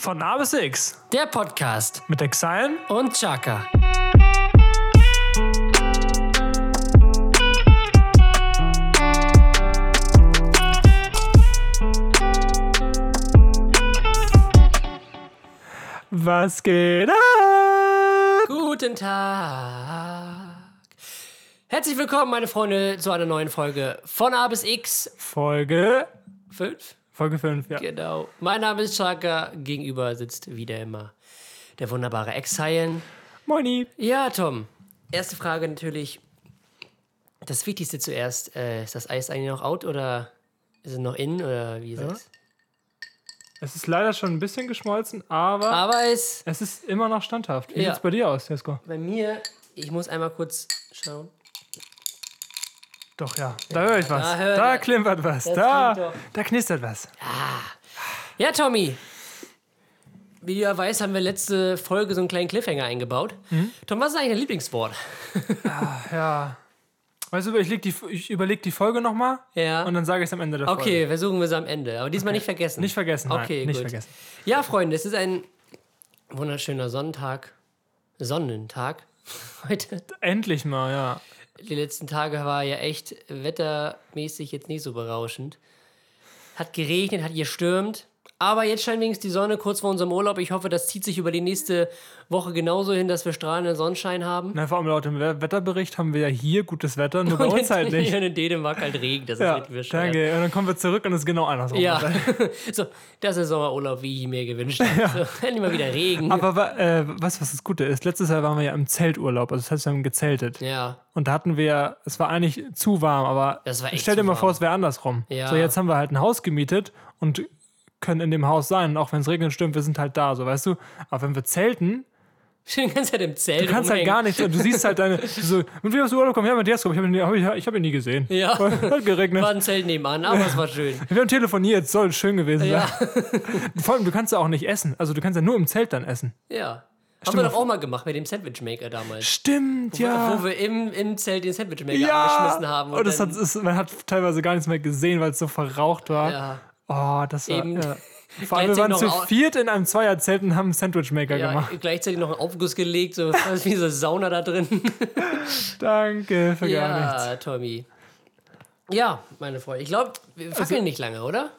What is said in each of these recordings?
Von A bis X Der Podcast mit Exile. und Chaka. Was geht ab? Guten Tag. Herzlich willkommen, meine Freunde, zu einer neuen Folge von A bis X Folge 5. Folge 5, ja. Genau. Mein Name ist Chaka. Gegenüber sitzt wieder immer der wunderbare Exile. Moini. Ja, Tom. Erste Frage natürlich. Das Wichtigste zuerst. Äh, ist das Eis eigentlich noch out oder ist es noch in oder wie ist Ja. es? Es ist leider schon ein bisschen geschmolzen, aber Aber es es ist immer noch standhaft. Wie Ja. sieht's bei dir aus, Jesko? bei mir, ich muss einmal kurz schauen. Doch, ja. Da höre ich was. da Da, er- klimpert was. Da, da knistert was. Ja, Tommy. Wie du ja weißt, haben wir letzte Folge so einen kleinen Cliffhanger eingebaut. Mhm. Tom, was ist eigentlich dein Lieblingswort? Ja. Weißt du, ich, die, ich überlege die Folge nochmal Ja. und dann sage ich es am Ende der Folge. Okay, versuchen wir es am Ende. Aber diesmal nicht vergessen. Nicht vergessen. Nein, Okay, nicht gut. vergessen. Ja, Freunde, es ist ein wunderschöner Sonntag. Sonnentag heute. Endlich mal, ja. Die letzten Tage war ja echt wettermäßig jetzt nicht so berauschend. Hat geregnet, hat gestürmt. Aber jetzt scheint wenigstens die Sonne kurz vor unserem Urlaub. Ich hoffe, das zieht sich über die nächste Woche genauso hin, dass wir strahlenden Sonnenschein haben. Na, vor allem laut dem We- Wetterbericht haben wir ja hier gutes Wetter, nur bei uns halt nicht. Hier in Dänemark halt Regen. Das ist Ja, richtig bescheuert. danke. Und dann kommen wir zurück und es ist genau andersrum. Ja, so, das ist Sommerurlaub, wie ich mir gewünscht habe. So, endlich mal wieder Regen. Aber äh, weißt du, was das Gute ist? Letztes Jahr waren wir ja im Zelturlaub, also das heißt, wir haben gezeltet. ja, Und da hatten wir, es war eigentlich zu warm, aber stell dir mal warm. vor, es wäre andersrum. Ja. So, jetzt haben wir halt ein Haus gemietet und können in dem Haus sein. Und auch wenn es regnet, stürmt, wir sind halt da, so weißt du. Aber wenn wir zelten, die ganze Zeit im Zelt. du kannst halt gar nichts. Du siehst halt deine, so, mit wem hast du Urlaub gekommen? Ja, mit Jaskob. Ich habe ihn, nie- hab ich, ich hab ihn nie gesehen. Ja. Hat geregnet. War ein Zelt nebenan, aber es war schön. Wir haben telefoniert, soll schön gewesen Ja, sein. Vor allem, du kannst ja auch nicht essen. Also du kannst ja nur im Zelt dann essen. ja. Haben wir doch auch mal gemacht mit dem Sandwichmaker damals. Stimmt, ja. Wo wir im, im Zelt den Sandwichmaker ja. angeschmissen haben. Und, das dann- hat, es, man hat teilweise gar nichts mehr gesehen, weil es so verraucht war. ja, Oh, das war. Eben. Ja. Vor allem, wir waren zu viert in einem Zweierzelt und haben einen Sandwichmaker ja, gemacht. gleichzeitig noch einen Aufguss gelegt, so fast wie so eine Sauna da drin. Danke für gar nichts. ja, Tommy. Ja, meine Freunde. Ich glaube, wir Also fackeln nicht lange, oder?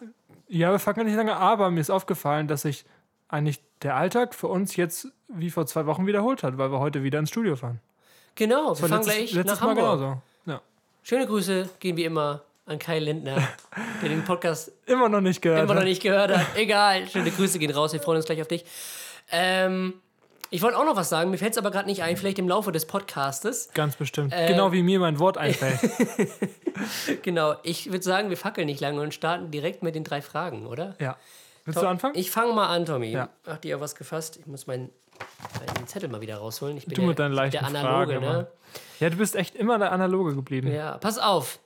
Ja, wir fackeln nicht lange, aber mir ist aufgefallen, dass sich eigentlich der Alltag für uns jetzt wie vor zwei Wochen wiederholt hat, weil wir heute wieder ins Studio fahren. Genau, wir fahren letztes, gleich letztes nach Mal Hamburg. genauso. Ja. Schöne Grüße gehen wie immer an Kai Lindner, der den Podcast Immer noch nicht gehört. immer noch hat. nicht gehört hat. Egal, schöne Grüße gehen raus, wir freuen uns gleich auf dich. Ähm, ich wollte auch noch was sagen, mir fällt es aber gerade nicht ein, vielleicht im Laufe des Podcastes. Ganz bestimmt. Äh, genau wie mir mein Wort einfällt. Genau, ich würde sagen, wir fackeln nicht lange und starten direkt mit den drei Fragen, oder? ja. Willst du anfangen? Ich fange mal an, Tommy. Ja. Ach, dir was gefasst. Ich muss meinen, meinen Zettel mal wieder rausholen. Ich bin Du der, mit deinen leichten der Analoge, Fragen ne? Ja, du bist echt immer der Analoge geblieben. Ja, pass auf.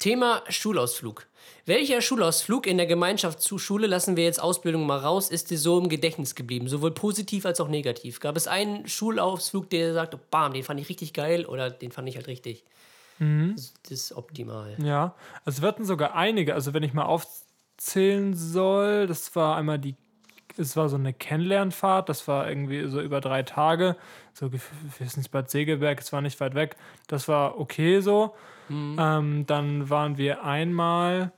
Thema Schulausflug. Welcher Schulausflug in der Gemeinschaft zu Schule, lassen wir jetzt Ausbildung mal raus, ist dir so im Gedächtnis geblieben? Sowohl positiv als auch negativ. Gab es einen Schulausflug, der sagt, bam, den fand ich richtig geil oder den fand ich halt richtig? Mhm. Das, ist optimal. Ja, also wir hatten sogar einige, also wenn ich mal aufzählen soll, das war einmal die, es war so eine Kennenlernfahrt, das war irgendwie so über drei Tage, so wir sind Bad Segeberg, es war nicht weit weg, das war okay so. Ähm, dann waren wir einmal,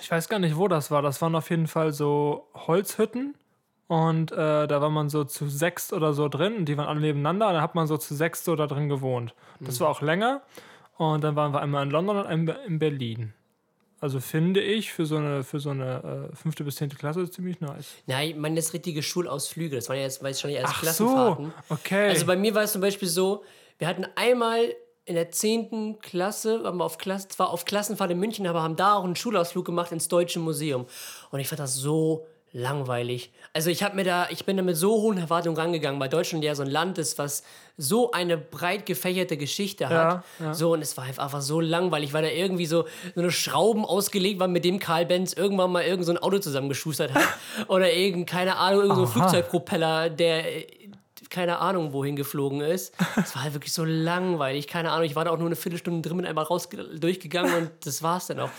ich weiß gar nicht, wo das war, das waren auf jeden Fall so Holzhütten. Und äh, da war man so zu sechst oder so drin und die waren alle nebeneinander und dann hat man so zu sechst so da drin gewohnt. Das war auch länger. Und dann waren wir einmal in London und einmal in Berlin. Also finde ich für so eine, für so eine äh, fünfte bis zehnte Klasse ziemlich nice. Nein, ich meine das richtige Schulausflüge. Das waren ja jetzt, weiß ich schon nicht, erst Ach Klassenfahrten. so, okay. Also bei mir war es zum Beispiel so, wir hatten einmal in der 10. Klasse, waren wir auf Klasse, zwar auf Klassenfahrt in München, aber haben da auch einen Schulausflug gemacht ins Deutsche Museum. Und ich fand das so langweilig. Also ich habe mir da, ich bin da mit so hohen Erwartungen rangegangen, weil Deutschland ja so ein Land ist, was so eine breit gefächerte Geschichte hat. Ja, ja. So, und es war einfach so langweilig, weil da irgendwie so, so eine Schrauben ausgelegt waren, mit dem Karl Benz irgendwann mal irgend so ein Auto zusammengeschustert hat. Oder irgend, keine Ahnung, irgend so ein Aha. Flugzeugpropeller, der keine Ahnung, wohin geflogen ist. Es war halt wirklich so langweilig, keine Ahnung. Ich war da auch nur eine Viertelstunde drin, bin einmal raus durchgegangen und das war's dann auch.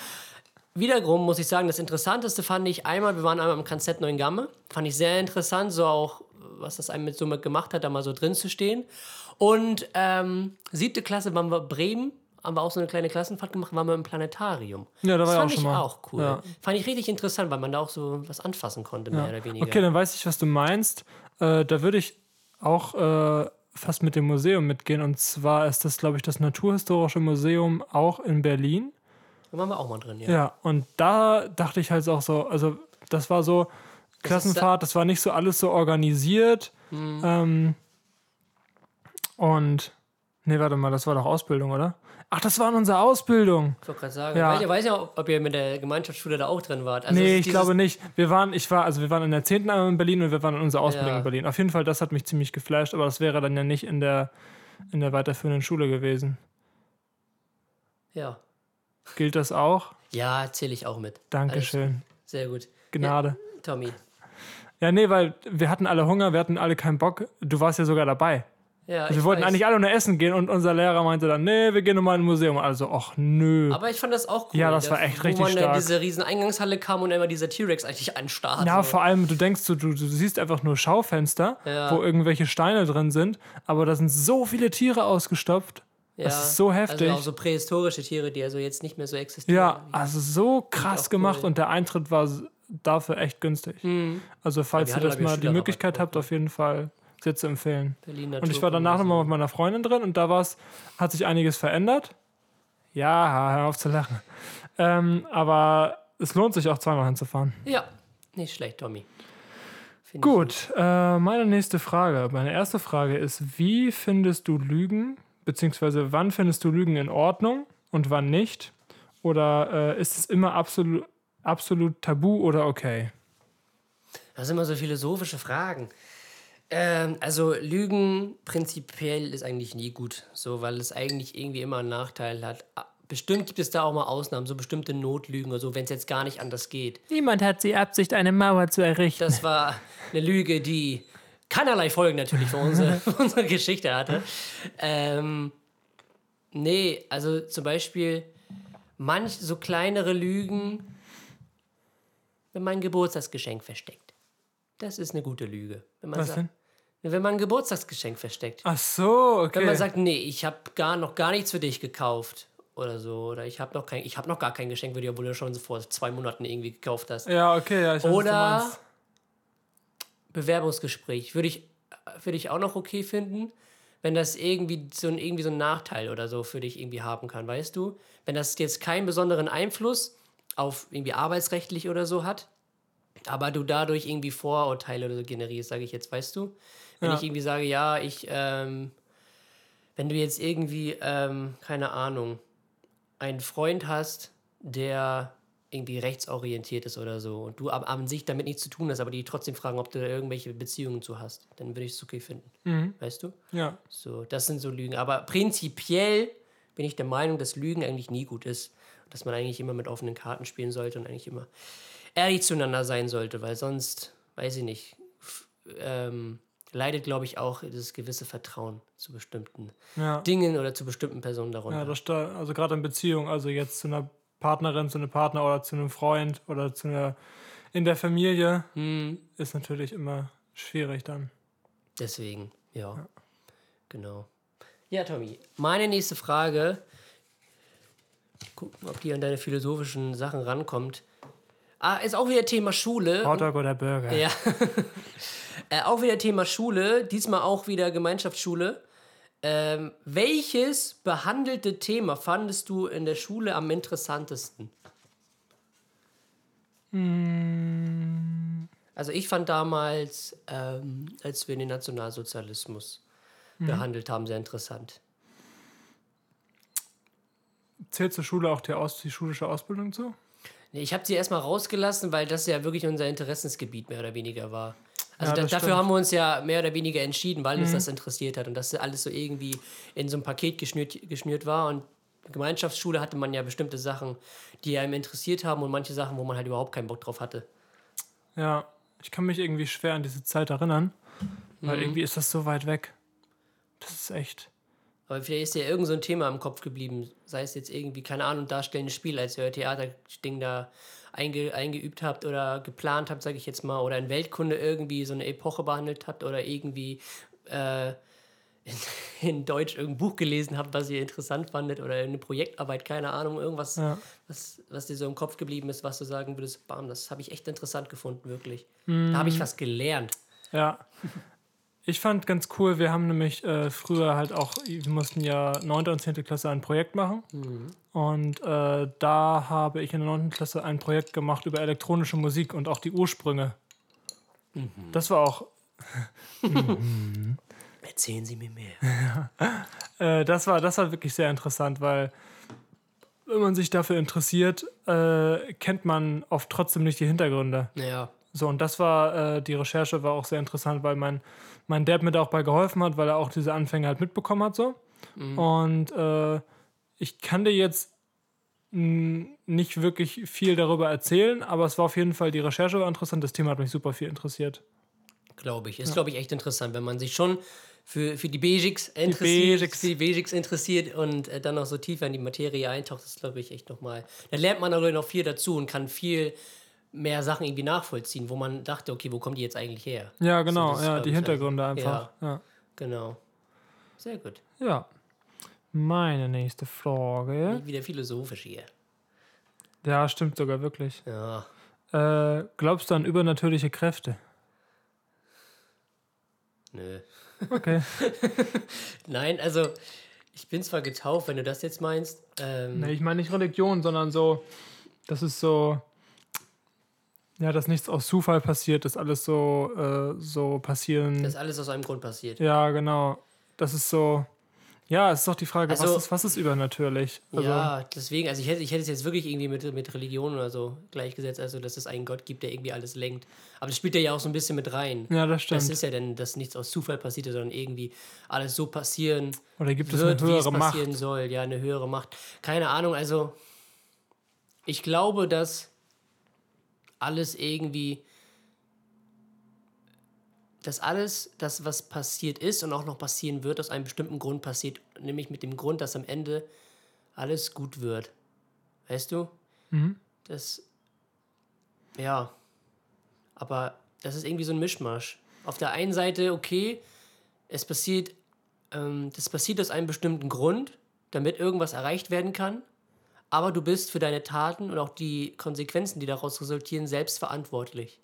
wiederum muss ich sagen, das Interessanteste fand ich einmal, wir waren einmal im KZ Neuengamme. Fand ich sehr interessant, so auch, was das einem mit so gemacht hat, da mal so drin zu stehen. Und ähm, siebte Klasse waren wir Bremen, haben wir auch so eine kleine Klassenfahrt gemacht, waren wir im Planetarium. Ja, da war das ich auch fand schon ich mal. auch cool. Ja. Fand ich richtig interessant, weil man da auch so was anfassen konnte, mehr oder weniger. Okay, dann weiß ich, was du meinst. Äh, da würde ich auch äh, fast mit dem Museum mitgehen. Und zwar ist das, glaube ich, das Naturhistorische Museum auch in Berlin. Da waren wir auch mal drin, ja. Ja, und da dachte ich halt auch so, also das war so Klassenfahrt, das war nicht so alles so organisiert. Mhm. Ähm, und, nee, warte mal, das war doch Ausbildung, oder? Ach, das war in unserer Ausbildung. Ich wollte gerade sagen, Ja. ich weiß ja, ob ihr mit der Gemeinschaftsschule da auch drin wart. Also nee, ich glaube nicht. Wir waren, ich war, also wir waren in der 10. einmal in Berlin und wir waren in unserer Ausbildung Ja. in Berlin. Auf jeden Fall, das hat mich ziemlich geflasht, aber das wäre dann ja nicht in der, in der weiterführenden Schule gewesen. Ja. Gilt das auch? Ja, zähle ich auch mit. Dankeschön. Sehr gut. Gnade. Tommy. Ja, nee, weil wir hatten alle Hunger, wir hatten alle keinen Bock. Du warst ja sogar dabei. Ja, Also wir wollten weiß. eigentlich alle nur essen gehen und unser Lehrer meinte dann, nee, wir gehen nochmal in ein Museum. Also, ach nö. Aber ich fand das auch cool. Ja, das da- war echt wo richtig man in stark. diese riesen Eingangshalle kam und immer dieser T-Rex eigentlich anstarrt. Ja, so. vor allem, du denkst, so, du, du siehst einfach nur Schaufenster, Ja. wo irgendwelche Steine drin sind, aber da sind so viele Tiere ausgestopft. ja. das ist so heftig. Also auch so prähistorische Tiere, die also jetzt nicht mehr so existieren. Ja, also so krass gemacht cool. und der Eintritt war dafür echt günstig. Also, falls wir ihr das mal die Möglichkeit habt, auf jeden Fall sehr zu empfehlen. Berlin Und ich war danach nochmal mit meiner Freundin drin und da war's, hat sich einiges verändert. Ja, hör auf zu lachen. Ähm, aber es lohnt sich auch zweimal hinzufahren. Ja, nicht schlecht, Tommy. Find Gut, äh, meine nächste Frage. Meine erste Frage ist, wie findest du Lügen, beziehungsweise wann findest du Lügen in Ordnung und wann nicht? Oder äh, ist es immer absolut, absolut tabu oder okay? Das sind immer so philosophische Fragen. Ähm, also Lügen prinzipiell ist eigentlich nie gut, so weil es eigentlich irgendwie immer einen Nachteil hat. Ah, Bestimmt gibt es da auch mal Ausnahmen, so bestimmte Notlügen oder so, wenn es jetzt gar nicht anders geht. Niemand hat die Absicht, eine Mauer zu errichten. Das war eine Lüge, die keinerlei Folgen natürlich für unsere, für unsere Geschichte hatte. Ähm, nee, also zum Beispiel manch so kleinere Lügen, wenn man ein Geburtstagsgeschenk versteckt. Das ist eine gute Lüge. Wenn man Was sagt, denn? Wenn man ein Geburtstagsgeschenk versteckt. Ach so, okay. Wenn man sagt, nee, ich habe gar noch gar nichts für dich gekauft oder so oder ich habe noch kein ich habe noch gar kein Geschenk für dich, obwohl du schon vor zwei Monaten irgendwie gekauft hast. ja, okay, ja, ich weiß, was du Oder. Bewerbungsgespräch würde ich, würde ich auch noch okay finden, wenn das irgendwie so, ein, irgendwie so einen Nachteil oder so für dich irgendwie haben kann, weißt du? Wenn das jetzt keinen besonderen Einfluss auf irgendwie arbeitsrechtlich oder so hat, aber du dadurch irgendwie Vorurteile oder so generierst, sage ich jetzt, weißt du? Wenn Ja. ich irgendwie sage, ja, ich, ähm, wenn du jetzt irgendwie, ähm, keine Ahnung, einen Freund hast, der irgendwie rechtsorientiert ist oder so und du ab- an sich damit nichts zu tun hast, aber die trotzdem fragen, ob du da irgendwelche Beziehungen zu hast, dann würde ich es okay finden. Mhm. Weißt du? Ja, So, das sind so Lügen. Aber prinzipiell bin ich der Meinung, dass Lügen eigentlich nie gut ist. Dass man eigentlich immer mit offenen Karten spielen sollte und eigentlich immer ehrlich zueinander sein sollte, weil sonst, weiß ich nicht, ähm, leidet, glaube ich, auch das gewisse Vertrauen zu bestimmten ja. Dingen oder zu bestimmten Personen darunter. Ja, das also gerade in Beziehung, also jetzt zu einer Partnerin, zu einem Partner oder zu einem Freund oder zu einer in der Familie Hm, ist natürlich immer schwierig dann. deswegen, ja. Genau. Ja, Tommy, meine nächste Frage, gucken, ob die an deine philosophischen Sachen rankommt. Ah, ist auch wieder Thema Schule. Hotdog oder Burger? Ja. äh, auch wieder Thema Schule, diesmal auch wieder Gemeinschaftsschule. Ähm, welches behandelte Thema fandest du in der Schule am interessantesten? Also ich fand damals, ähm, als wir den Nationalsozialismus behandelt haben, sehr interessant. Zählt zur Schule auch die, Aus die schulische Ausbildung zu? Nee, Ich habe sie erstmal rausgelassen, weil das ja wirklich unser Interessensgebiet mehr oder weniger war. Also Ja, da, dafür. Mhm. haben wir uns ja mehr oder weniger entschieden, weil uns das interessiert hat und dass alles so irgendwie in so ein Paket geschnürt, geschnürt war. Und Gemeinschaftsschule hatte man ja bestimmte Sachen, die einem interessiert haben und manche Sachen, wo man halt überhaupt keinen Bock drauf hatte. Ja, ich kann mich irgendwie schwer an diese Zeit erinnern, weil Mhm. irgendwie ist das so weit weg. Das ist echt. Aber vielleicht ist dir irgend so ein Thema im Kopf geblieben. Sei es jetzt irgendwie, keine Ahnung, darstellendes Spiel, als ihr euer Theaterding da einge, eingeübt habt oder geplant habt, sage ich jetzt mal, oder in Weltkunde irgendwie so eine Epoche behandelt habt oder irgendwie äh, in, in, Deutsch irgendein Buch gelesen habt, was ihr interessant fandet oder eine Projektarbeit, keine Ahnung, irgendwas, Ja. was, was dir so im Kopf geblieben ist, was du sagen würdest, bam, das habe ich echt interessant gefunden, wirklich. Da habe ich was gelernt. Ja. Ich fand ganz cool, wir haben nämlich äh, früher halt auch, wir mussten ja 9. und 10. Klasse ein Projekt machen. Und äh, da habe ich in der 9. Klasse ein Projekt gemacht über elektronische Musik und auch die Ursprünge. Das war auch, Erzählen Sie mir mehr. äh, das war, das war wirklich sehr interessant, weil wenn man sich dafür interessiert, äh, kennt man oft trotzdem nicht die Hintergründe. Ja. So, und das war, äh, die Recherche war auch sehr interessant, weil mein, mein Dad mir da auch bei geholfen hat, weil er auch diese Anfänge halt mitbekommen hat, so. Und äh, ich kann dir jetzt nicht wirklich viel darüber erzählen, aber es war auf jeden Fall, die Recherche war interessant, das Thema hat mich super viel interessiert. Glaube ich. Ist, glaube ich, echt interessant, wenn man sich schon für, für die Basics interessiert, Basics. für die Basics interessiert und äh, dann noch so tiefer in die Materie eintaucht, das glaube ich echt nochmal. Da lernt man aber noch viel dazu und kann viel mehr Sachen irgendwie nachvollziehen, wo man dachte, okay, wo kommen die jetzt eigentlich her? Ja, genau, das ja, glaub die Hintergründe einfach. Ja. Genau. Sehr gut. ja. Meine nächste Frage. Wieder philosophisch hier. Ja, stimmt sogar wirklich. Ja. Äh, glaubst du an übernatürliche Kräfte? Nö. Okay. Nein, also ich bin zwar getauft, wenn du das jetzt meinst. Ähm, Nee, ich meine nicht Religion, sondern so, das ist so, ja, dass nichts aus Zufall passiert, dass alles so, äh, so passieren. dass alles aus einem Grund passiert. ja, genau. Das ist so, ja, es ist doch die Frage, Also- was, ist, was ist übernatürlich? Also, ja, deswegen, also ich hätte, ich hätte es jetzt wirklich irgendwie mit, mit Religion oder so gleichgesetzt, also dass es einen Gott gibt, der irgendwie alles lenkt. Aber das spielt ja auch so ein bisschen mit rein. ja, das stimmt. Das ist ja dann, dass nichts aus Zufall passiert, sondern irgendwie alles so passieren Oder gibt es wird, eine wie es höhere Macht? soll. Ja, eine höhere Macht. Keine Ahnung, also ich glaube, dass alles irgendwie, dass alles, das, was passiert ist und auch noch passieren wird, aus einem bestimmten Grund passiert. Nämlich mit dem Grund, dass am Ende alles gut wird. Weißt du? Mhm. Das, ja, aber das ist irgendwie so ein Mischmasch. Auf der einen Seite, okay, es passiert, ähm, das passiert aus einem bestimmten Grund, damit irgendwas erreicht werden kann, aber du bist für deine Taten und auch die Konsequenzen, die daraus resultieren, selbst verantwortlich.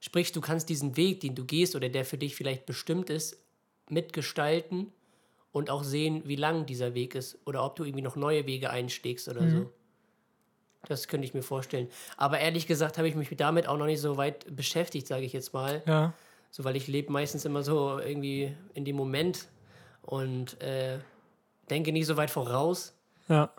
Sprich, du kannst diesen Weg, den du gehst oder der für dich vielleicht bestimmt ist, mitgestalten und auch sehen, wie lang dieser Weg ist oder ob du irgendwie noch neue Wege einschlägst oder so. Das könnte ich mir vorstellen. Aber ehrlich gesagt habe ich mich damit auch noch nicht so weit beschäftigt, sage ich jetzt mal. Ja, So, weil ich lebe meistens immer so irgendwie in dem Moment und äh, denke nicht so weit voraus. ja.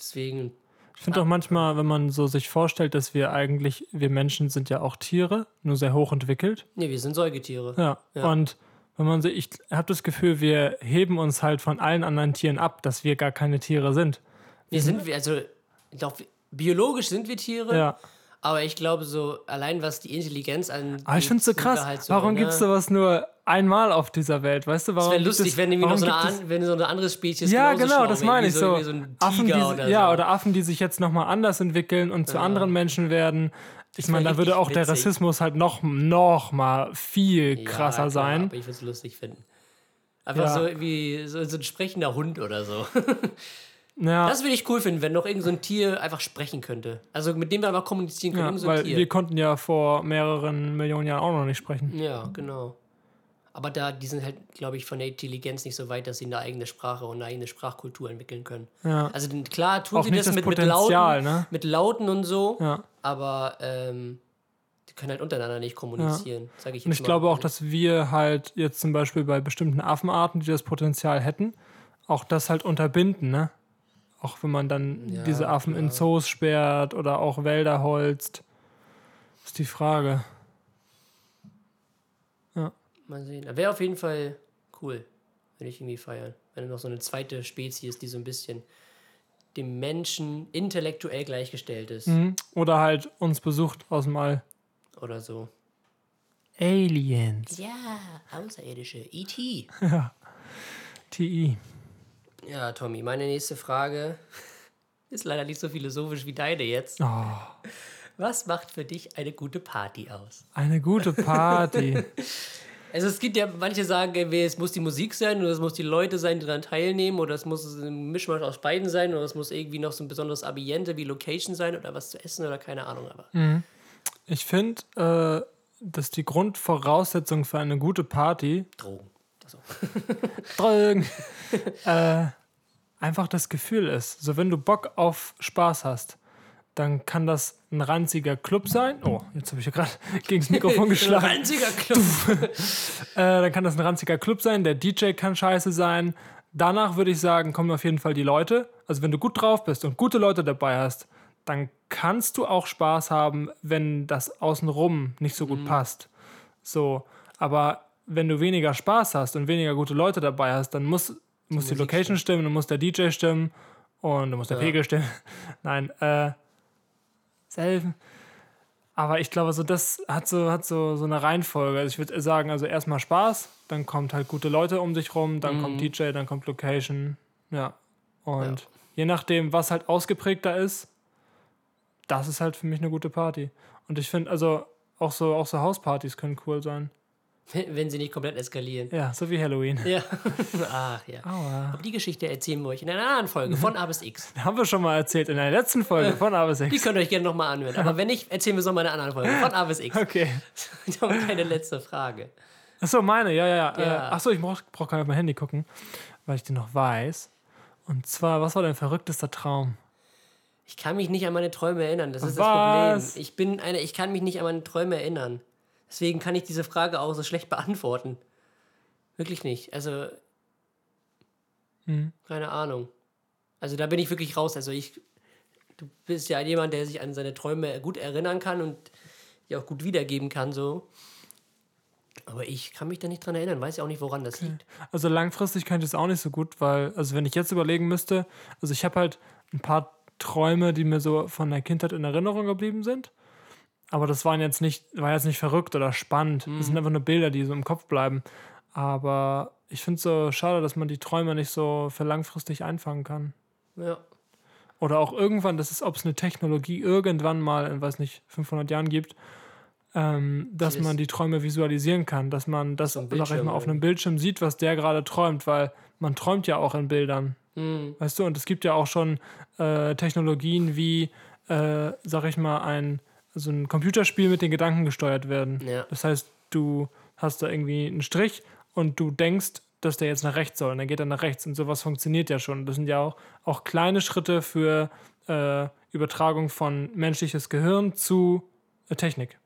Deswegen, Ich finde auch manchmal, wenn man so sich vorstellt, dass wir eigentlich, wir Menschen sind ja auch Tiere, nur sehr hoch entwickelt. nee, wir sind Säugetiere. Ja. Ja. Und wenn man so, ich habe das Gefühl, wir heben uns halt von allen anderen Tieren ab, dass wir gar keine Tiere sind. Wir sind, wir- also, ich glaube, biologisch sind wir Tiere, Ja. aber ich glaube, so allein was die Intelligenz an. Aber ich finde es so krass. warum gibt es sowas nur einmal auf dieser Welt? Weißt du, warum? Es wäre lustig, es- wenn noch so eine, an, wenn so eine andere Spezies Ja, genau, das meine ich so. so ein Affen, die, oder ja, so. oder Affen, die sich jetzt nochmal anders entwickeln und zu anderen Menschen werden. Ich meine, da würde auch der witzig. Rassismus halt noch, noch mal viel Ja, krasser klar, sein. Aber ich würde es lustig finden. Einfach Ja. so wie so, so ein sprechender Hund oder so. Ja, Das würde ich cool finden, wenn noch irgend so ein Tier einfach sprechen könnte. Also mit dem wir einfach kommunizieren können. ja so ein weil wir konnten ja vor mehreren Millionen Jahren auch noch nicht sprechen. Ja, genau. Aber da, die sind halt, glaube ich, von der Intelligenz nicht so weit, dass sie eine eigene Sprache und eine eigene Sprachkultur entwickeln können. Ja. Also klar tun Auch sie das, das mit, mit, Lauten, ne? mit Lauten und so, Ja. aber ähm, die können halt untereinander nicht kommunizieren, sage ich jetzt Und ich mal. glaube auch, dass wir halt jetzt zum Beispiel bei bestimmten Affenarten, die das Potenzial hätten, auch das halt unterbinden, ne? Auch wenn man dann Ja, diese Affen in. Zoos sperrt oder auch Wälder holzt. Ist die Frage. Mal sehen. Wäre auf jeden Fall cool, würde ich irgendwie feiern. Wenn noch so eine zweite Spezies, die so ein bisschen dem Menschen intellektuell gleichgestellt ist. Mhm. Oder halt uns besucht aus dem All. Oder so. Aliens. Ja, Außerirdische. E E.T. TI. Ja, Tommy, meine nächste Frage ist leider nicht so philosophisch wie deine jetzt. Oh, Was macht für dich eine gute Party aus? eine gute Party. Also es gibt ja, manche sagen, es muss die Musik sein oder es muss die Leute sein, die daran teilnehmen oder es muss ein Mischmasch aus beiden sein oder es muss irgendwie noch so ein besonderes Ambiente wie Location sein oder was zu essen oder keine Ahnung. Aber Ich finde, äh, dass die Grundvoraussetzung für eine gute Party Drogen. Also, Drogen, äh, einfach das Gefühl ist. So, wenn du Bock auf Spaß hast, dann kann das ein ranziger Club sein. Oh, jetzt habe ich ja gerade gegen das Mikrofon geschlagen. Einziger Club. Äh, dann kann das ein ranziger Club sein. Der DJ kann scheiße sein. Danach würde ich sagen, kommen auf jeden Fall die Leute. Also, wenn du gut drauf bist und gute Leute dabei hast, dann kannst du auch Spaß haben, wenn das außenrum nicht so gut passt. So, aber wenn du weniger Spaß hast und weniger gute Leute dabei hast, dann muss, muss die, Musik Location stimmen, dann muss der DJ stimmen und dann muss der Ja. Pegel stimmen. Nein, äh, selben. Aber ich glaube, so das hat so, hat so, so eine Reihenfolge. Also ich würde sagen, also erstmal Spaß, dann kommt halt gute Leute um dich rum, dann kommt DJ, dann kommt Location. Ja. Und Ja. je nachdem, was halt ausgeprägter ist, das ist halt für mich eine gute Party. Und ich finde, also auch so, auch so Hauspartys können cool sein. Wenn sie nicht komplett eskalieren. Ja, so wie Halloween. Ja. Ach ja. Aua. Aber die Geschichte erzählen wir euch in einer anderen Folge von A bis X. Haben wir schon mal erzählt in der letzten Folge von A bis Die X. könnt ihr euch gerne nochmal anhören. Aber wenn nicht, erzählen wir es nochmal in einer anderen Folge von A bis X. Okay. Ich habe keine letzte Frage. Achso, meine, ja, ja, ja. Äh, Ja. achso, ich brauch, brauch gar nicht auf mein Handy gucken, weil ich die noch weiß. Und zwar, was war dein verrücktester Traum? Ich kann mich nicht an meine Träume erinnern. Das ist Was? das Problem. Ich bin eine, ich kann mich nicht an meine Träume erinnern. Deswegen kann ich diese Frage auch so schlecht beantworten. Wirklich nicht. Also, Hm. keine Ahnung. Also da bin ich wirklich raus. Also ich, du bist ja jemand, der sich an seine Träume gut erinnern kann und die auch gut wiedergeben kann, so. Aber ich kann mich da nicht dran erinnern, weiß ja auch nicht, woran das liegt. Also langfristig könnte ich es auch nicht so gut, weil, also wenn ich jetzt überlegen müsste, also ich habe halt ein paar Träume, die mir so von der Kindheit in Erinnerung geblieben sind. Aber das waren jetzt nicht, war jetzt nicht verrückt oder spannend. Das sind einfach nur Bilder, die so im Kopf bleiben. Aber ich finde es so schade, dass man die Träume nicht so für langfristig einfangen kann. Ja. Oder auch irgendwann, das ist, ob es eine Technologie irgendwann mal in, weiß nicht, 500 Jahren gibt, ähm, dass man die Träume visualisieren kann, dass man das, So sag ich mal, auf einem Bildschirm sieht, was der gerade träumt, weil man träumt ja auch in Bildern, Hm. weißt du, und es gibt ja auch schon äh, Technologien wie, äh, sag ich mal, ein, so ein Computerspiel mit den Gedanken gesteuert werden. Ja. Das heißt, du hast da irgendwie einen Strich und du denkst, dass der jetzt nach rechts soll und dann geht er nach rechts und sowas funktioniert ja schon. Das sind ja auch, auch kleine Schritte für äh, Übertragung von menschliches Gehirn zu äh, Technik.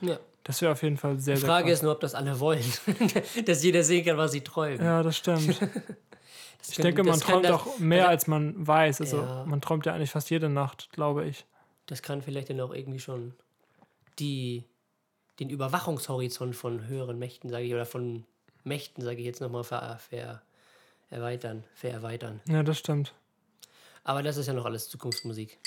ja. Das wäre auf jeden Fall sehr, Die sehr Frage krass. ist nur, ob das alle wollen. Dass jeder sehen kann, was sie träumen. Ja, das stimmt. Das Ich kann- denke, man träumt auch mehr, als man weiß. Also Ja. man träumt ja eigentlich fast jede Nacht, glaube ich. Das kann vielleicht dann auch irgendwie schon die, den Überwachungshorizont von höheren Mächten, sage ich, oder von Mächten, sage ich jetzt nochmal, ver, ver, erweitern, vererweitern. Ja, das stimmt. Aber das ist ja noch alles Zukunftsmusik.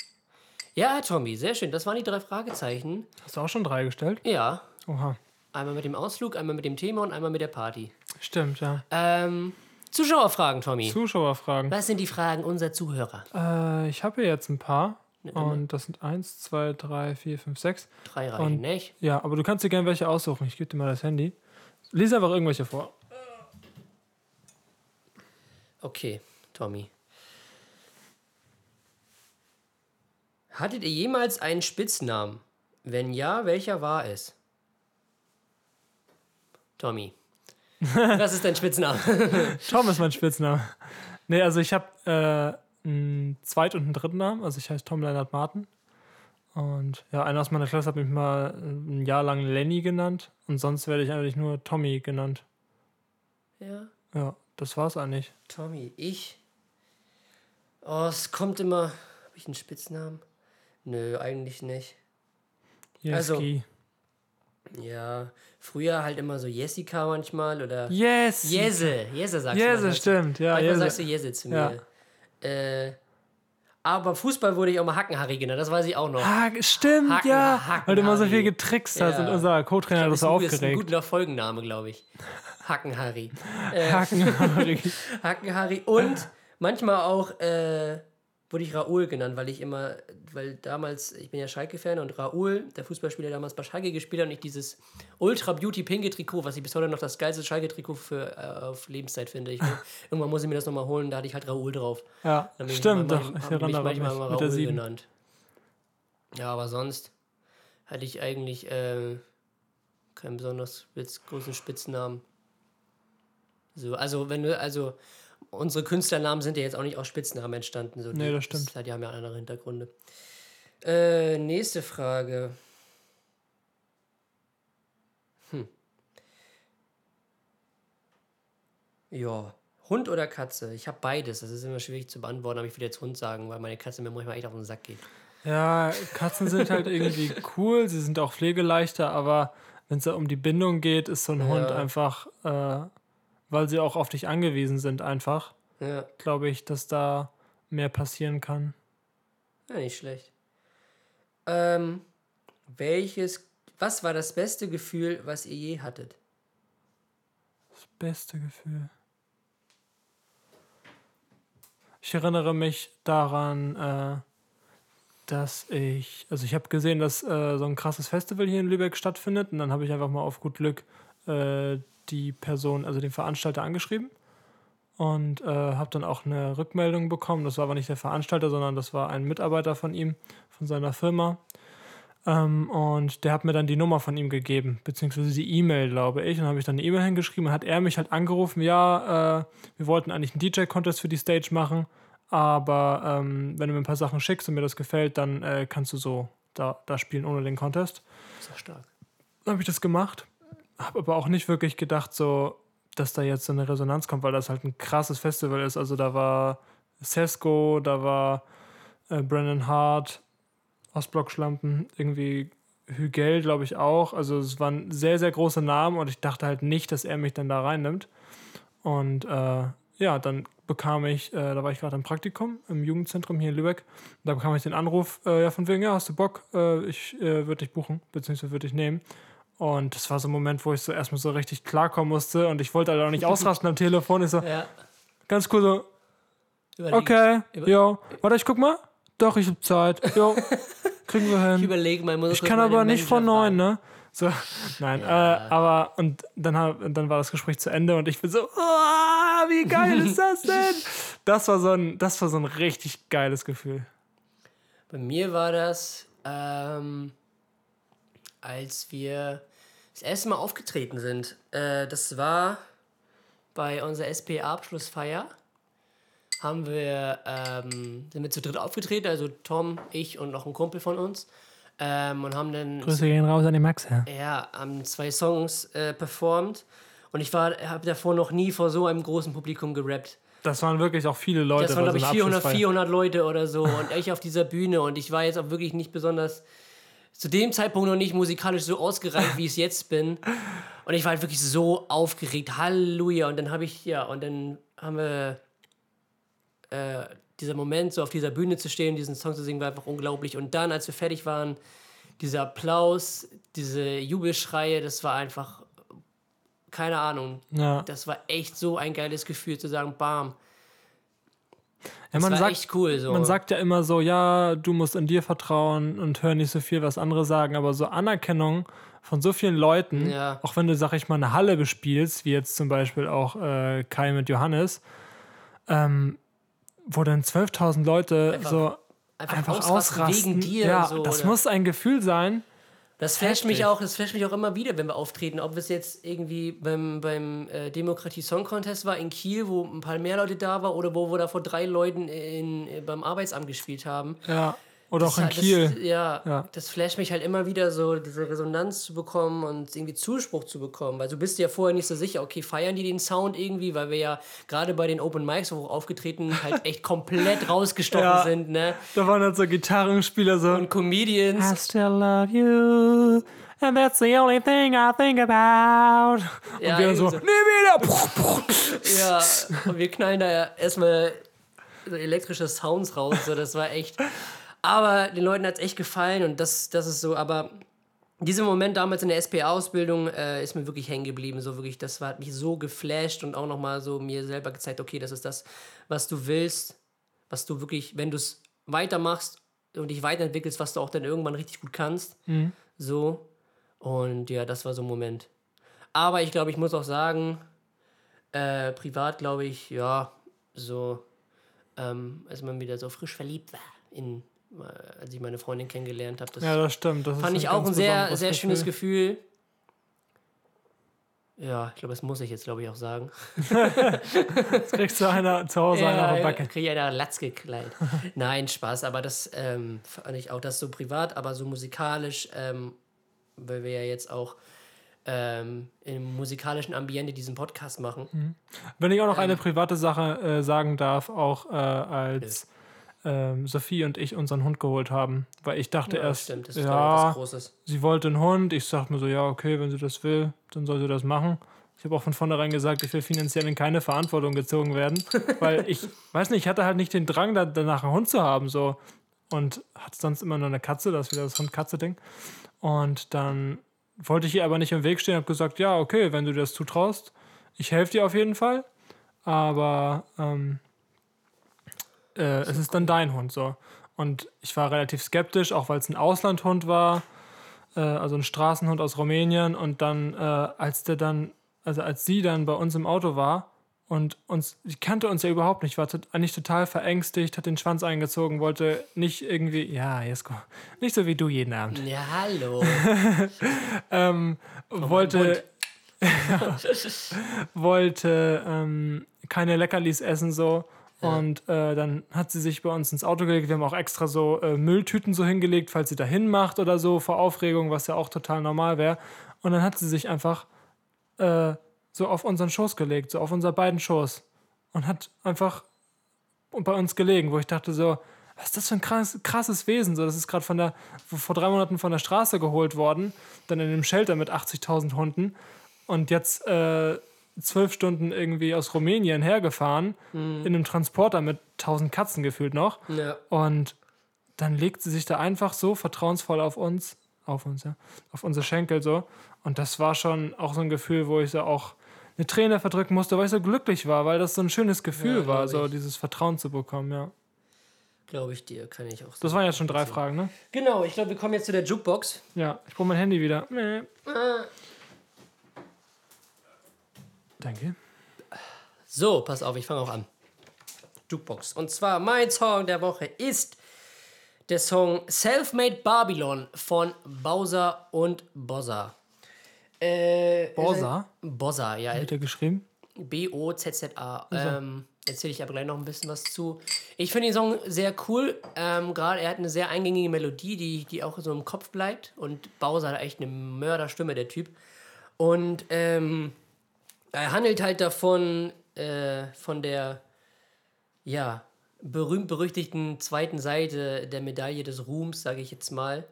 Ja, Tommy, sehr schön. Das waren die drei Fragezeichen. Hast du auch schon drei gestellt? Ja, Oha. einmal mit dem Ausflug, einmal mit dem Thema und einmal mit der Party. Stimmt, ja. Ähm, Zuschauerfragen, Tommy. Zuschauerfragen. Was sind die Fragen unserer Zuhörer? Äh, ich habe hier jetzt ein paar. Immer. Und das sind eins, zwei, drei, vier, fünf, sechs. Drei Reihen, Und- nicht? Ja, aber du kannst dir gerne welche aussuchen. Ich gebe dir mal das Handy. Lies einfach irgendwelche vor. Okay, Tommy. Hattet ihr jemals einen Spitznamen? Wenn ja, welcher war es? Tommy. Was ist dein Spitzname? Tom ist mein Spitzname. Nee, also ich habe äh, einen Zweit- und einen dritten Namen. Also ich heiße Tom Leonard Martin. Und ja, einer aus meiner Klasse hat mich mal äh, ein Jahr lang Lenny genannt. Und sonst werde ich eigentlich nur Tommy genannt. ja, Ja, das war's eigentlich. Tommy. Ich. Oh, es kommt immer. Habe ich einen Spitznamen? Nö, eigentlich nicht. Also- Jeski. Ja, früher halt immer so Jessica manchmal oder. yes! Jese, Jese sagst du. Jese, manchmal. stimmt. Ja, Manchmal sagst du. Jese zu Ja. Äh, aber Fußball wurde ich auch mal Hackenharry genannt, das weiß ich auch noch. Ah, stimmt, Hacken- ja. Hacken- Weil du immer so viel getrickst hast Ja. und unser Co-Trainer ist so ein, ist ein aufgeregt. guter Folgenname, glaube ich. Hackenharry. Äh, Hacken, Harry. Hackenharry. Und manchmal auch äh, wurde ich Raoul genannt, weil ich immer, weil damals, ich bin ja Schalke-Fan und Raoul, der Fußballspieler, damals bei Schalke gespielt hat und ich dieses Ultra Beauty Pinke Trikot, was ich bis heute noch das geilste Schalke-Trikot für äh, auf Lebenszeit finde. Ich, irgendwann muss ich mir das nochmal holen, da hatte ich halt Raoul drauf. Ja, Dann ich stimmt, manchmal- doch. Ich hab erinnere mich manchmal der Raoul 7. genannt. Ja, aber sonst hatte ich eigentlich äh, keinen besonders großen Spitznamen. So, also wenn du, also unsere Künstlernamen sind ja jetzt auch nicht aus Spitznamen entstanden. So, Nee, die- das stimmt. Die haben ja andere Hintergründe. Äh, nächste Frage. Hm. Ja. Hund oder Katze? Ich habe beides. Das ist immer schwierig zu beantworten, aber ich würde jetzt Hund sagen, weil meine Katze mir manchmal echt auf den Sack geht. Ja, Katzen sind halt irgendwie cool, sie sind auch pflegeleichter, aber wenn es um die Bindung geht, ist so ein Hund Ja. einfach, äh, weil sie auch auf dich angewiesen sind, einfach, Ja, glaube ich, dass da mehr passieren kann. ja nicht schlecht. Ähm, welches, was war das beste Gefühl, was ihr je hattet? Das beste Gefühl. Ich erinnere mich daran, äh, dass ich, also ich habe gesehen, dass äh, so ein krasses Festival hier in Lübeck stattfindet und dann habe ich einfach mal auf gut Glück äh, die Person, also den Veranstalter angeschrieben und äh, habe dann auch eine Rückmeldung bekommen. Das war aber nicht der Veranstalter, sondern das war ein Mitarbeiter von ihm, von seiner Firma. Ähm, und der hat mir dann die Nummer von ihm gegeben, beziehungsweise die E-Mail, glaube ich. Und dann habe ich dann eine E-Mail hingeschrieben und hat er mich halt angerufen, ja, äh, wir wollten eigentlich einen DJ-Contest für die Stage machen, aber ähm, wenn du mir ein paar Sachen schickst und mir das gefällt, dann äh, kannst du so da, da spielen ohne den Contest. Das ist doch stark. Dann habe ich das gemacht, habe aber auch nicht wirklich gedacht, so, dass da jetzt so eine Resonanz kommt, weil das halt ein krasses Festival ist. Also da war Sesko, da war äh, Brennan Hart, Ostblock-Schlampen, irgendwie Hügel, glaube ich auch. Also es waren sehr, sehr große Namen und ich dachte halt nicht, dass er mich dann da reinnimmt. Und äh, ja, dann bekam ich, äh, da war ich gerade im Praktikum im Jugendzentrum hier in Lübeck. Da bekam ich den Anruf, äh, ja, von wegen, ja, hast du Bock? Äh, ich äh, würde dich buchen, beziehungsweise würde dich nehmen. Und das war so ein Moment, wo ich so erstmal so richtig klarkommen musste und ich wollte halt auch nicht ausrasten am Telefon. Ich so, Ja. ganz cool so, Überleg, okay, jo, warte, ich guck mal. Doch, ich hab Zeit. Jo, kriegen wir Ich hin. überlege mal, muss Ich kann aber nicht vor neun, ne? So, nein, äh, aber und dann, hab, dann war das Gespräch zu Ende und ich bin so, oh, wie geil ist das denn? Das war so ein, das war so ein richtig geiles Gefühl. Bei mir war das, ähm, als wir das erste Mal aufgetreten sind. Äh, das war bei unserer SPA-Abschlussfeier. Haben wir, ähm, sind wir zu dritt aufgetreten, also Tom, ich und noch ein Kumpel von uns. Ähm, und haben dann Grüße gehen raus an den Max, ja. ja, haben zwei Songs äh, performt. Und ich habe davor noch nie vor so einem großen Publikum gerappt. Das waren wirklich auch viele Leute. Das waren, glaube ich, einer 400, Abschlussfeier. 400 Leute oder so. Und ich auf dieser Bühne. Und ich war jetzt auch wirklich nicht besonders, zu dem Zeitpunkt noch nicht musikalisch so ausgereift, wie ich es jetzt bin. Und ich war halt wirklich so aufgeregt. Halleluja. Und dann habe ich, ja, und dann haben wir, äh, dieser Moment, so auf dieser Bühne zu stehen, diesen Song zu singen, war einfach unglaublich. Und dann, als wir fertig waren, dieser Applaus, diese Jubelschreie, das war einfach, keine Ahnung. Ja. Das war echt so ein geiles Gefühl zu sagen, bam. Ja, Das man war sagt, echt cool. So. Man sagt ja immer so, ja, du musst in dir vertrauen und hör nicht so viel, was andere sagen, aber so Anerkennung von so vielen Leuten, Ja. auch wenn du, sag ich mal, eine Halle bespielst, wie jetzt zum Beispiel auch äh, Kai mit Johannes, ähm, wo dann 12.000 Leute Einfach so einfach, einfach ausrasten, ja, so, das oder? muss ein Gefühl sein. Das flasht mich auch, das flasht mich auch immer wieder, wenn wir auftreten. Ob es jetzt irgendwie beim, beim äh, Demokratie Song Contest war in Kiel, wo ein paar mehr Leute da waren, oder wo wir da vor drei Leuten in, äh, beim Arbeitsamt gespielt haben. Ja. Oder auch in Das- Kiel. Das, ja, Ja. das flasht mich halt immer wieder so, diese Resonanz zu bekommen und irgendwie Zuspruch zu bekommen. Weil du bist ja vorher nicht so sicher, okay, feiern die den Sound irgendwie, weil wir ja gerade bei den Open Mics, wo wir aufgetreten, halt echt komplett rausgestochen Ja. sind, ne? Da waren halt so Gitarrenspieler so. Und Comedians. I still love you. And that's the only thing I think about. Ja, und wir dann so, irgendwie nie wieder. Ja, und wir knallen da ja erstmal so elektrische Sounds raus. So, das war echt. Aber den Leuten hat es echt gefallen und das, das ist so, aber dieser Moment damals in der SPA-Ausbildung äh, ist mir wirklich hängen geblieben. So wirklich, das war, hat mich so geflasht und auch nochmal so mir selber gezeigt, okay, das ist das, was du willst, was du wirklich, wenn du es weitermachst und dich weiterentwickelst, was du auch dann irgendwann richtig gut kannst. So. Und ja, das war so ein Moment. Aber ich glaube, ich muss auch sagen, äh, privat glaube ich, ja, so, ähm, als man wieder so frisch verliebt war, in, als ich meine Freundin kennengelernt habe. Das Ja, das stimmt. Das fand ist ich auch ein sehr, sehr schönes Gefühl. Ja, ich glaube, das muss ich jetzt, glaube ich, auch sagen. Jetzt kriegst du einer zu Hause einer auf der Backe. kriege ich einer Latz gekleidet. Nein, Spaß, aber das ähm, fand ich auch das so privat, aber so musikalisch, ähm, weil wir ja jetzt auch ähm, im musikalischen Ambiente diesen Podcast machen. Wenn ich auch noch Ähm. eine private Sache äh, sagen darf, auch äh, als ähm, Sophie und ich unseren Hund geholt haben, weil ich dachte Ja, erst, stimmt, ja, Großes. sie wollte einen Hund. Ich sagte mir so, ja, okay, wenn sie das will, dann soll sie das machen. Ich habe auch von vornherein gesagt, ich will finanziell in keine Verantwortung gezogen werden, weil ich, weiß nicht, ich hatte halt nicht den Drang, da, danach einen Hund zu haben, so. Und hatte sonst immer nur eine Katze, das ist wieder das Hund-Katze-Ding. Und dann wollte ich ihr aber nicht im Weg stehen, habe gesagt, ja, okay, wenn du dir das zutraust, ich helfe dir auf jeden Fall, aber ähm, äh, es ist dann dein Hund so. Und ich war relativ skeptisch, auch weil es ein Auslandhund war, äh, also ein Straßenhund aus Rumänien. Und dann, äh, als der dann, also als sie dann bei uns im Auto war und uns, die kannte uns ja überhaupt nicht, war eigentlich total verängstigt, hat den Schwanz eingezogen, wollte nicht irgendwie, ja, Jesko, nicht so wie du jeden Abend. Ja, hallo. Ähm, wollte, wollte ähm, keine Leckerlis essen so. Und äh, dann hat sie sich bei uns ins Auto gelegt. Wir haben auch extra so äh, Mülltüten so hingelegt, falls sie da hinmacht oder so vor Aufregung, was ja auch total normal wäre. Und dann hat sie sich einfach äh, so auf unseren Schoß gelegt, so auf unser beiden Schoß. Und hat einfach bei uns gelegen, wo ich dachte so, was ist das für ein krass, krasses Wesen? So, das ist gerade von der, vor drei Monaten von der Straße geholt worden, dann in einem Shelter mit 80.000 Hunden und jetzt äh, zwölf Stunden irgendwie aus Rumänien hergefahren, in einem Transporter mit 1000 Katzen gefühlt noch. ja. Und dann legt sie sich da einfach so vertrauensvoll auf uns, auf uns, ja, auf unsere Schenkel so. Und das war schon auch so ein Gefühl, wo ich so auch eine Träne verdrücken musste, weil ich so glücklich war, weil das so ein schönes Gefühl Ja, war, so ich. dieses Vertrauen zu bekommen, ja. Glaube ich dir, kann ich auch Das sagen. waren jetzt schon drei Fragen, ne? Genau, ich glaube, wir kommen jetzt zu der Jukebox. Ja, ich brauche mein Handy wieder. Nee. Danke. So, pass auf, ich fange auch an. Jukebox. Und zwar mein Song der Woche ist der Song Selfmade Babylon von Bowser und Bozza. Äh, Bozza? Bozza, ja. Wird er geschrieben? B-O-Z-Z-A. Ähm, erzähle ich aber gleich noch ein bisschen was zu. Ich finde den Song sehr cool. Ähm, Gerade er hat eine sehr eingängige Melodie, die, die auch so im Kopf bleibt. Und Bowser hat echt eine Mörderstimme, der Typ. Und ähm, er handelt halt davon, äh, von der, ja, berühmt-berüchtigten zweiten Seite der Medaille des Ruhms, sage ich jetzt mal.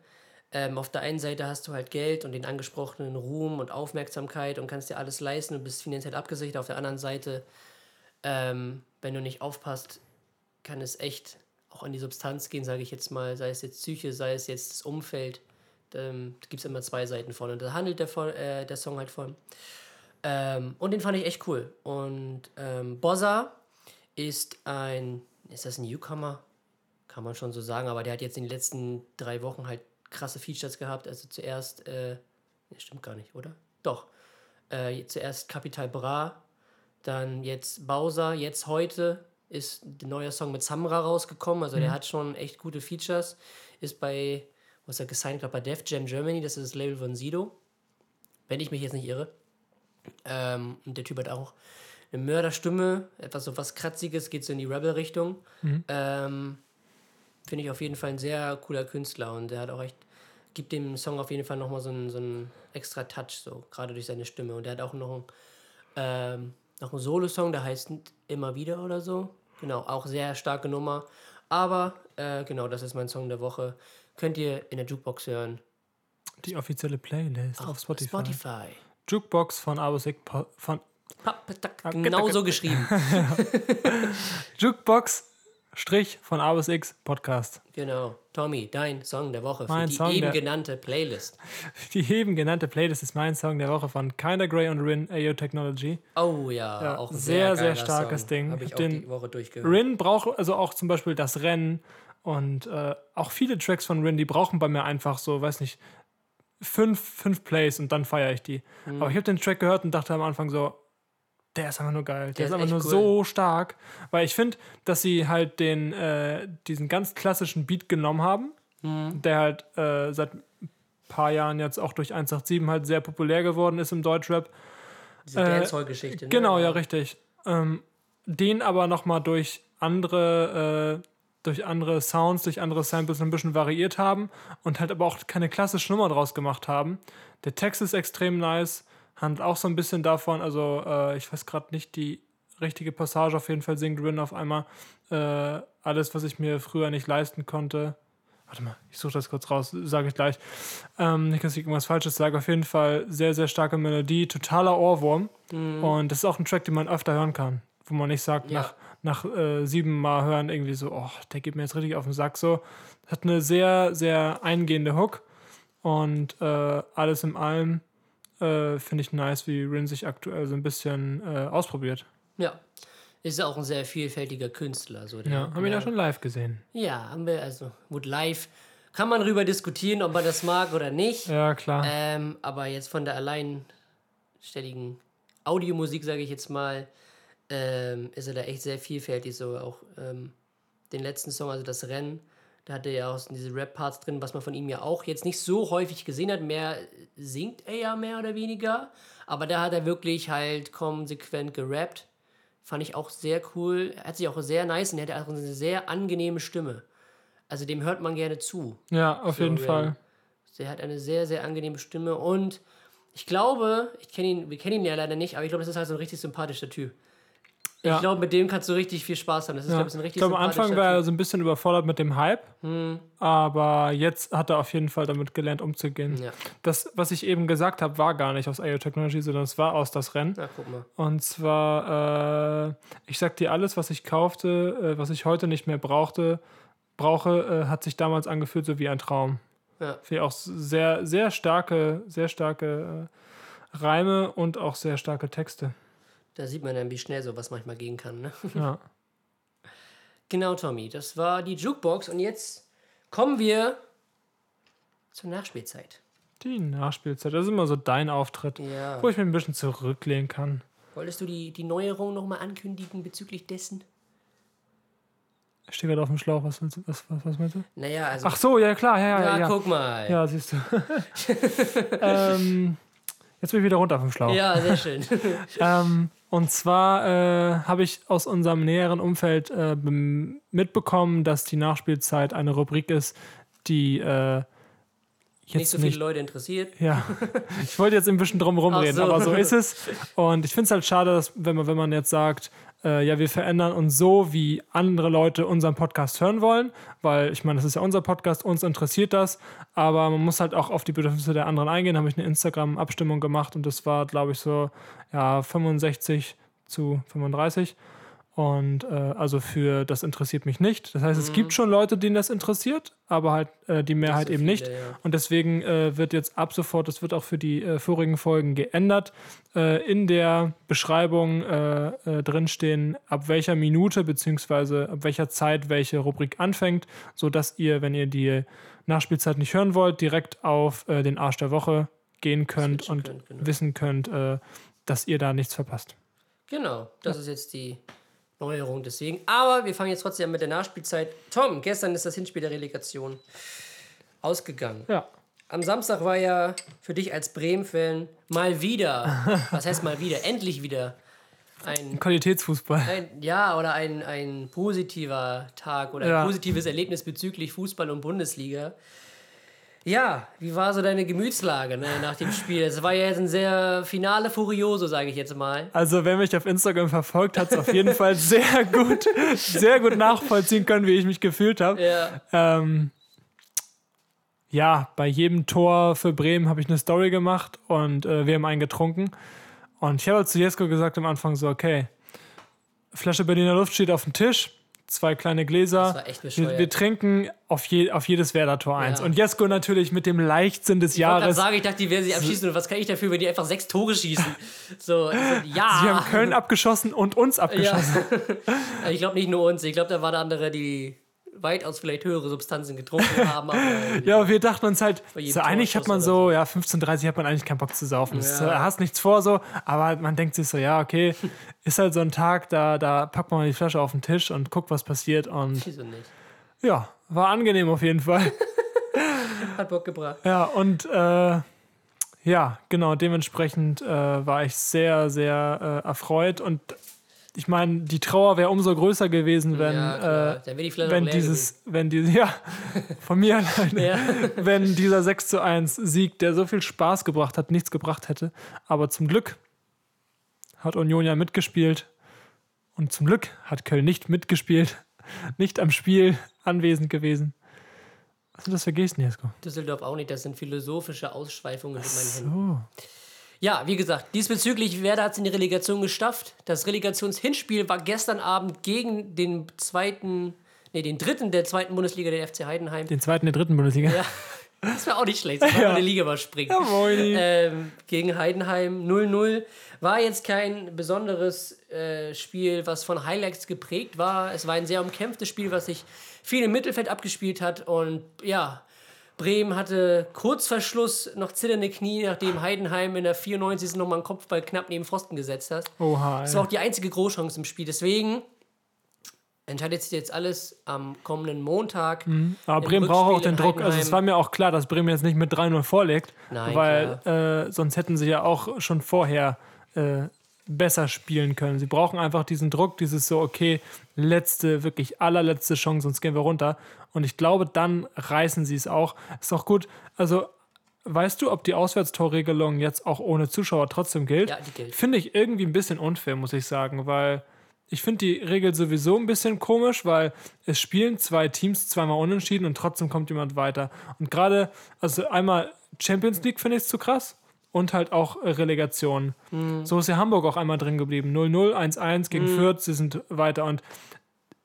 Ähm, auf der einen Seite hast du halt Geld und den angesprochenen Ruhm und Aufmerksamkeit und kannst dir alles leisten und bist finanziell abgesichert. Auf der anderen Seite, ähm, wenn du nicht aufpasst, kann es echt auch an die Substanz gehen, sage ich jetzt mal, sei es jetzt Psyche, sei es jetzt das Umfeld. Ähm, da gibt es immer zwei Seiten von und da handelt der, äh, der Song halt von. Ähm, und den fand ich echt cool. Und ähm, Bozza ist ein, ist das ein Newcomer? Kann man schon so sagen, aber der hat jetzt in den letzten drei Wochen halt krasse Features gehabt. Also zuerst, äh, nee, stimmt gar nicht, oder? Doch. Äh, zuerst Capital Bra, dann jetzt Bowser, jetzt heute ist der neue Song mit Samra rausgekommen. Also der hat schon echt gute Features. Ist bei, was er gesigned, glaube bei Def Jam Germany, das ist das Label von Sido. Wenn ich mich jetzt nicht irre. Ähm, und der Typ hat auch eine Mörderstimme, etwas so was Kratziges, geht so in die Rebel-Richtung. Ähm, Finde ich auf jeden Fall ein sehr cooler Künstler und der hat auch echt, gibt dem Song auf jeden Fall nochmal so einen, so einen extra Touch, so gerade durch seine Stimme. Und der hat auch noch einen, ähm, noch einen Solo-Song, der heißt Immer wieder oder so. Genau, auch sehr starke Nummer. Aber äh, genau, das ist mein Song der Woche. Könnt ihr in der Jukebox hören. Die offizielle Playlist auf Spotify. Spotify. Jukebox von Abosik von Papp, tack, Genau so geschrieben. Jukebox Strich von A bis X Podcast. Genau. Tommy, dein Song der Woche Mein für die Song eben genannte Playlist. Die eben genannte Playlist ist mein Song der Woche von Kinda Grey und Rin AO Technology. Oh ja, Ja, auch ein sehr, sehr, sehr starkes Song. Ding. Habe ich auch Den die Woche durchgehört. Rin braucht also auch zum Beispiel das Rennen und äh, auch viele Tracks von Rin, die brauchen bei mir einfach so, weiß nicht, fünf, fünf Plays und dann feiere ich die. Mhm. Aber ich habe den Track gehört und dachte am Anfang so, der ist einfach nur geil. Der, ist ist einfach nur cool. so stark. Weil ich finde, dass sie halt den, äh, diesen ganz klassischen Beat genommen haben, Mhm. der halt äh, seit ein paar Jahren jetzt auch durch 187 halt sehr populär geworden ist im Deutschrap. Diese äh, Dancehall-Geschichte. Ne? Genau, ja, richtig. Ähm, den aber nochmal durch andere, äh, durch andere Sounds, durch andere Samples ein bisschen variiert haben und halt aber auch keine klassische Nummer draus gemacht haben. Der Text ist extrem nice, handelt auch so ein bisschen davon, also äh, ich weiß gerade nicht die richtige Passage, auf jeden Fall singt Rin auf einmal äh, alles, was ich mir früher nicht leisten konnte. Warte mal, ich suche das kurz raus, sage ich gleich. Ähm, nicht, dass ich irgendwas Falsches sage. Auf jeden Fall sehr, sehr starke Melodie, totaler Ohrwurm. Und das ist auch ein Track, den man öfter hören kann. Wo man nicht sagt, Ja. nach, nach äh, sieben Mal hören irgendwie so, oh, der geht mir jetzt richtig auf den Sack. So, hat eine sehr, sehr eingehende Hook. Und äh, alles in allem äh, finde ich nice, wie Rin sich aktuell so ein bisschen äh, ausprobiert. Ja. Ist auch ein sehr vielfältiger Künstler. So der, Ja, haben wir ja schon live gesehen. Ja, haben wir, also gut, live kann man darüber diskutieren, ob man das mag oder nicht. Ja, klar. Ähm, aber jetzt von der alleinstelligen Audiomusik, sage ich jetzt mal, ähm, ist er da echt sehr vielfältig. So auch ähm, den letzten Song, also das Rennen, da hat er ja auch diese Rap-Parts drin, was man von ihm ja auch jetzt nicht so häufig gesehen hat. Mehr singt er ja mehr oder weniger. Aber da hat er wirklich halt konsequent gerappt. Fand ich auch sehr cool. Er hat sich auch sehr nice und er hat auch eine sehr angenehme Stimme. Also dem hört man gerne zu. ja, auf So, jeden. Fall. Der hat eine sehr, sehr angenehme Stimme und ich glaube, ich kenne ihn, wir kennen ihn ja leider nicht, aber ich glaube, das ist halt so ein richtig sympathischer Typ. Ja. Ich glaube, mit dem kannst du richtig viel Spaß haben. Das ist, Ja. glaube ich, ein Ich richtig glaube, am Anfang war er so ein bisschen überfordert mit dem Hype, aber jetzt hat er auf jeden Fall damit gelernt, umzugehen. Ja. Das, was ich eben gesagt habe, war gar nicht aus IO Technology, sondern es war aus das Rennen. Na, guck mal. Und zwar, äh, ich sag dir, alles, was ich kaufte, äh, was ich heute nicht mehr brauchte, brauche, äh, hat sich damals angefühlt so wie ein Traum. Ja. Finde ich auch sehr, sehr starke, sehr starke äh, Reime und auch sehr starke Texte. Da sieht man dann, wie schnell sowas manchmal gehen kann. Ne? Ja. Genau, Tommy. Das war die Jukebox und jetzt kommen wir zur Nachspielzeit. Die Nachspielzeit, das ist immer so dein Auftritt, Ja. wo ich mich ein bisschen zurücklehnen kann. Wolltest du die, die Neuerung nochmal ankündigen bezüglich dessen? Ich stehe gerade auf dem Schlauch, was, was, was, was meinst du? Naja, also. Ach so, ja klar, ja, ja, ja, ja. guck mal. Ja, siehst du. ähm, jetzt bin ich wieder runter vom Schlauch. Ja, sehr schön. Ähm, und zwar äh, habe ich aus unserem näheren Umfeld äh, mitbekommen, dass die Nachspielzeit eine Rubrik ist, die äh, jetzt nicht so viele Leute interessiert. Ja, ich wollte jetzt ein bisschen drum herum Ach reden, so. aber so ist es. Und ich finde es halt schade, dass, wenn man, wenn man jetzt sagt, äh, ja, wir verändern uns so, wie andere Leute unseren Podcast hören wollen, weil ich meine, das ist ja unser Podcast, uns interessiert das, aber man muss halt auch auf die Bedürfnisse der anderen eingehen. Habe ich eine Instagram-Abstimmung gemacht und das war, glaube ich, so ja, 65 zu 35. Und äh, also für das interessiert mich nicht. Das heißt, es gibt schon Leute, denen das interessiert, aber halt äh, die Mehrheit so eben viele, nicht. ja. Und deswegen äh, wird jetzt ab sofort, das wird auch für die äh, vorigen Folgen geändert, äh, in der Beschreibung äh, drinstehen, ab welcher Minute bzw. ab welcher Zeit welche Rubrik anfängt, sodass ihr, wenn ihr die Nachspielzeit nicht hören wollt, direkt auf den Arsch der Woche gehen könnt Switchen und könnt, genau. wissen könnt, dass ihr da nichts verpasst. Genau, das ist jetzt die Neuerung deswegen. Aber wir fangen jetzt trotzdem an mit der Nachspielzeit. Tom, gestern ist das Hinspiel der Relegation ausgegangen. Ja. Am Samstag war ja für dich als Bremen-Fan mal wieder, was heißt mal wieder, endlich wieder ein, Qualitätsfußball. ein ja, oder ein, ein positiver Tag oder ein Ja. positives Erlebnis bezüglich Fußball und Bundesliga. Ja, wie war so deine Gemütslage ne, nach dem Spiel? Es war ja jetzt ein sehr Finale Furioso, sage ich jetzt mal. Also, wer mich auf Instagram verfolgt, hat es auf jeden Fall sehr gut, sehr gut nachvollziehen können, wie ich mich gefühlt habe. Ja, Ähm, ja, bei jedem Tor für Bremen habe ich eine Story gemacht und äh, wir haben einen getrunken. Und ich habe zu Jesko gesagt am Anfang so, okay, Flasche Berliner Luft steht auf dem Tisch, zwei kleine Gläser. Das war echt wir, wir trinken auf, je, auf jedes Werder-Tor eins. Ja. Und Jesko natürlich mit dem Leichtsinn des Ich Jahres. sagen, ich dachte, die werden sich abschießen und was kann ich dafür, wenn die einfach sechs Tore schießen? So, ich so, ja. Sie haben Köln abgeschossen und uns ja. abgeschossen. ich glaube nicht nur uns, ich glaube, da waren andere, die weitaus vielleicht höhere Substanzen getrunken haben. Aber Ja, wir dachten uns halt, so eigentlich hat man oder so, ja, 15:30 hat man eigentlich keinen Bock zu saufen. Das, Ja. äh, hast nichts vor so, aber man denkt sich so, ja, okay, ist halt so ein Tag, da, da packt man mal die Flasche auf den Tisch und guckt, was passiert. Und wieso nicht? ja, war angenehm auf jeden Fall. Hat Bock gebracht. Ja, und äh, ja, genau, dementsprechend äh, war ich sehr, sehr äh, erfreut. Und ich meine, die Trauer wäre umso größer gewesen, wenn, ja, äh, wenn dieses, wenn diese, ja, von mir alleine, gewesen. Ja. wenn dieser 6 zu 1 Sieg, der so viel Spaß gebracht hat, nichts gebracht hätte. Aber zum Glück hat Union ja mitgespielt. Und zum Glück hat Köln nicht mitgespielt, nicht am Spiel anwesend gewesen. Was sind das für Gesten, Jesko? Düsseldorf auch nicht, das sind philosophische Ausschweifungen in meinen Händen. Ja, wie gesagt, diesbezüglich, Werder hat es in die Relegation geschafft. Das Relegationshinspiel war gestern Abend gegen den zweiten, nee, den dritten der zweiten Bundesliga, der FC Heidenheim. Den zweiten der dritten Bundesliga. Ja, das wäre auch nicht schlecht, das kann Ja. man eine Liga überspringen. Ja, moini. ähm, gegen Heidenheim 0-0. War jetzt kein besonderes äh, Spiel, was von Highlights geprägt war. Es war ein sehr umkämpftes Spiel, was sich viel im Mittelfeld abgespielt hat. Und ja, Bremen hatte kurz vor Schluss noch zitternde Knie, nachdem Heidenheim in der 94. nochmal einen Kopfball knapp neben Pfosten gesetzt hat. Oha. Das war auch die einzige Großchance im Spiel. Deswegen entscheidet sich jetzt alles am kommenden Montag. Aber im Bremen braucht auch den Druck. Also es war mir auch klar, dass Bremen jetzt nicht mit 3-0 vorlegt, Nein, weil äh, sonst hätten sie ja auch schon vorher äh, besser spielen können. Sie brauchen einfach diesen Druck, dieses so, okay, letzte, wirklich allerletzte Chance, sonst gehen wir runter. Und ich glaube, dann reißen sie es auch. Ist auch gut. Also, weißt du, ob die Auswärtstorregelung jetzt auch ohne Zuschauer trotzdem gilt? Ja, die gilt. Finde ich irgendwie ein bisschen unfair, muss ich sagen, weil ich finde die Regel sowieso ein bisschen komisch, weil es spielen zwei Teams zweimal unentschieden und trotzdem kommt jemand weiter. Und gerade, also einmal Champions League finde ich es zu krass und halt auch äh, Relegation. So ist ja Hamburg auch einmal drin geblieben. 0-0, 1-1 gegen Fürth, sie sind weiter und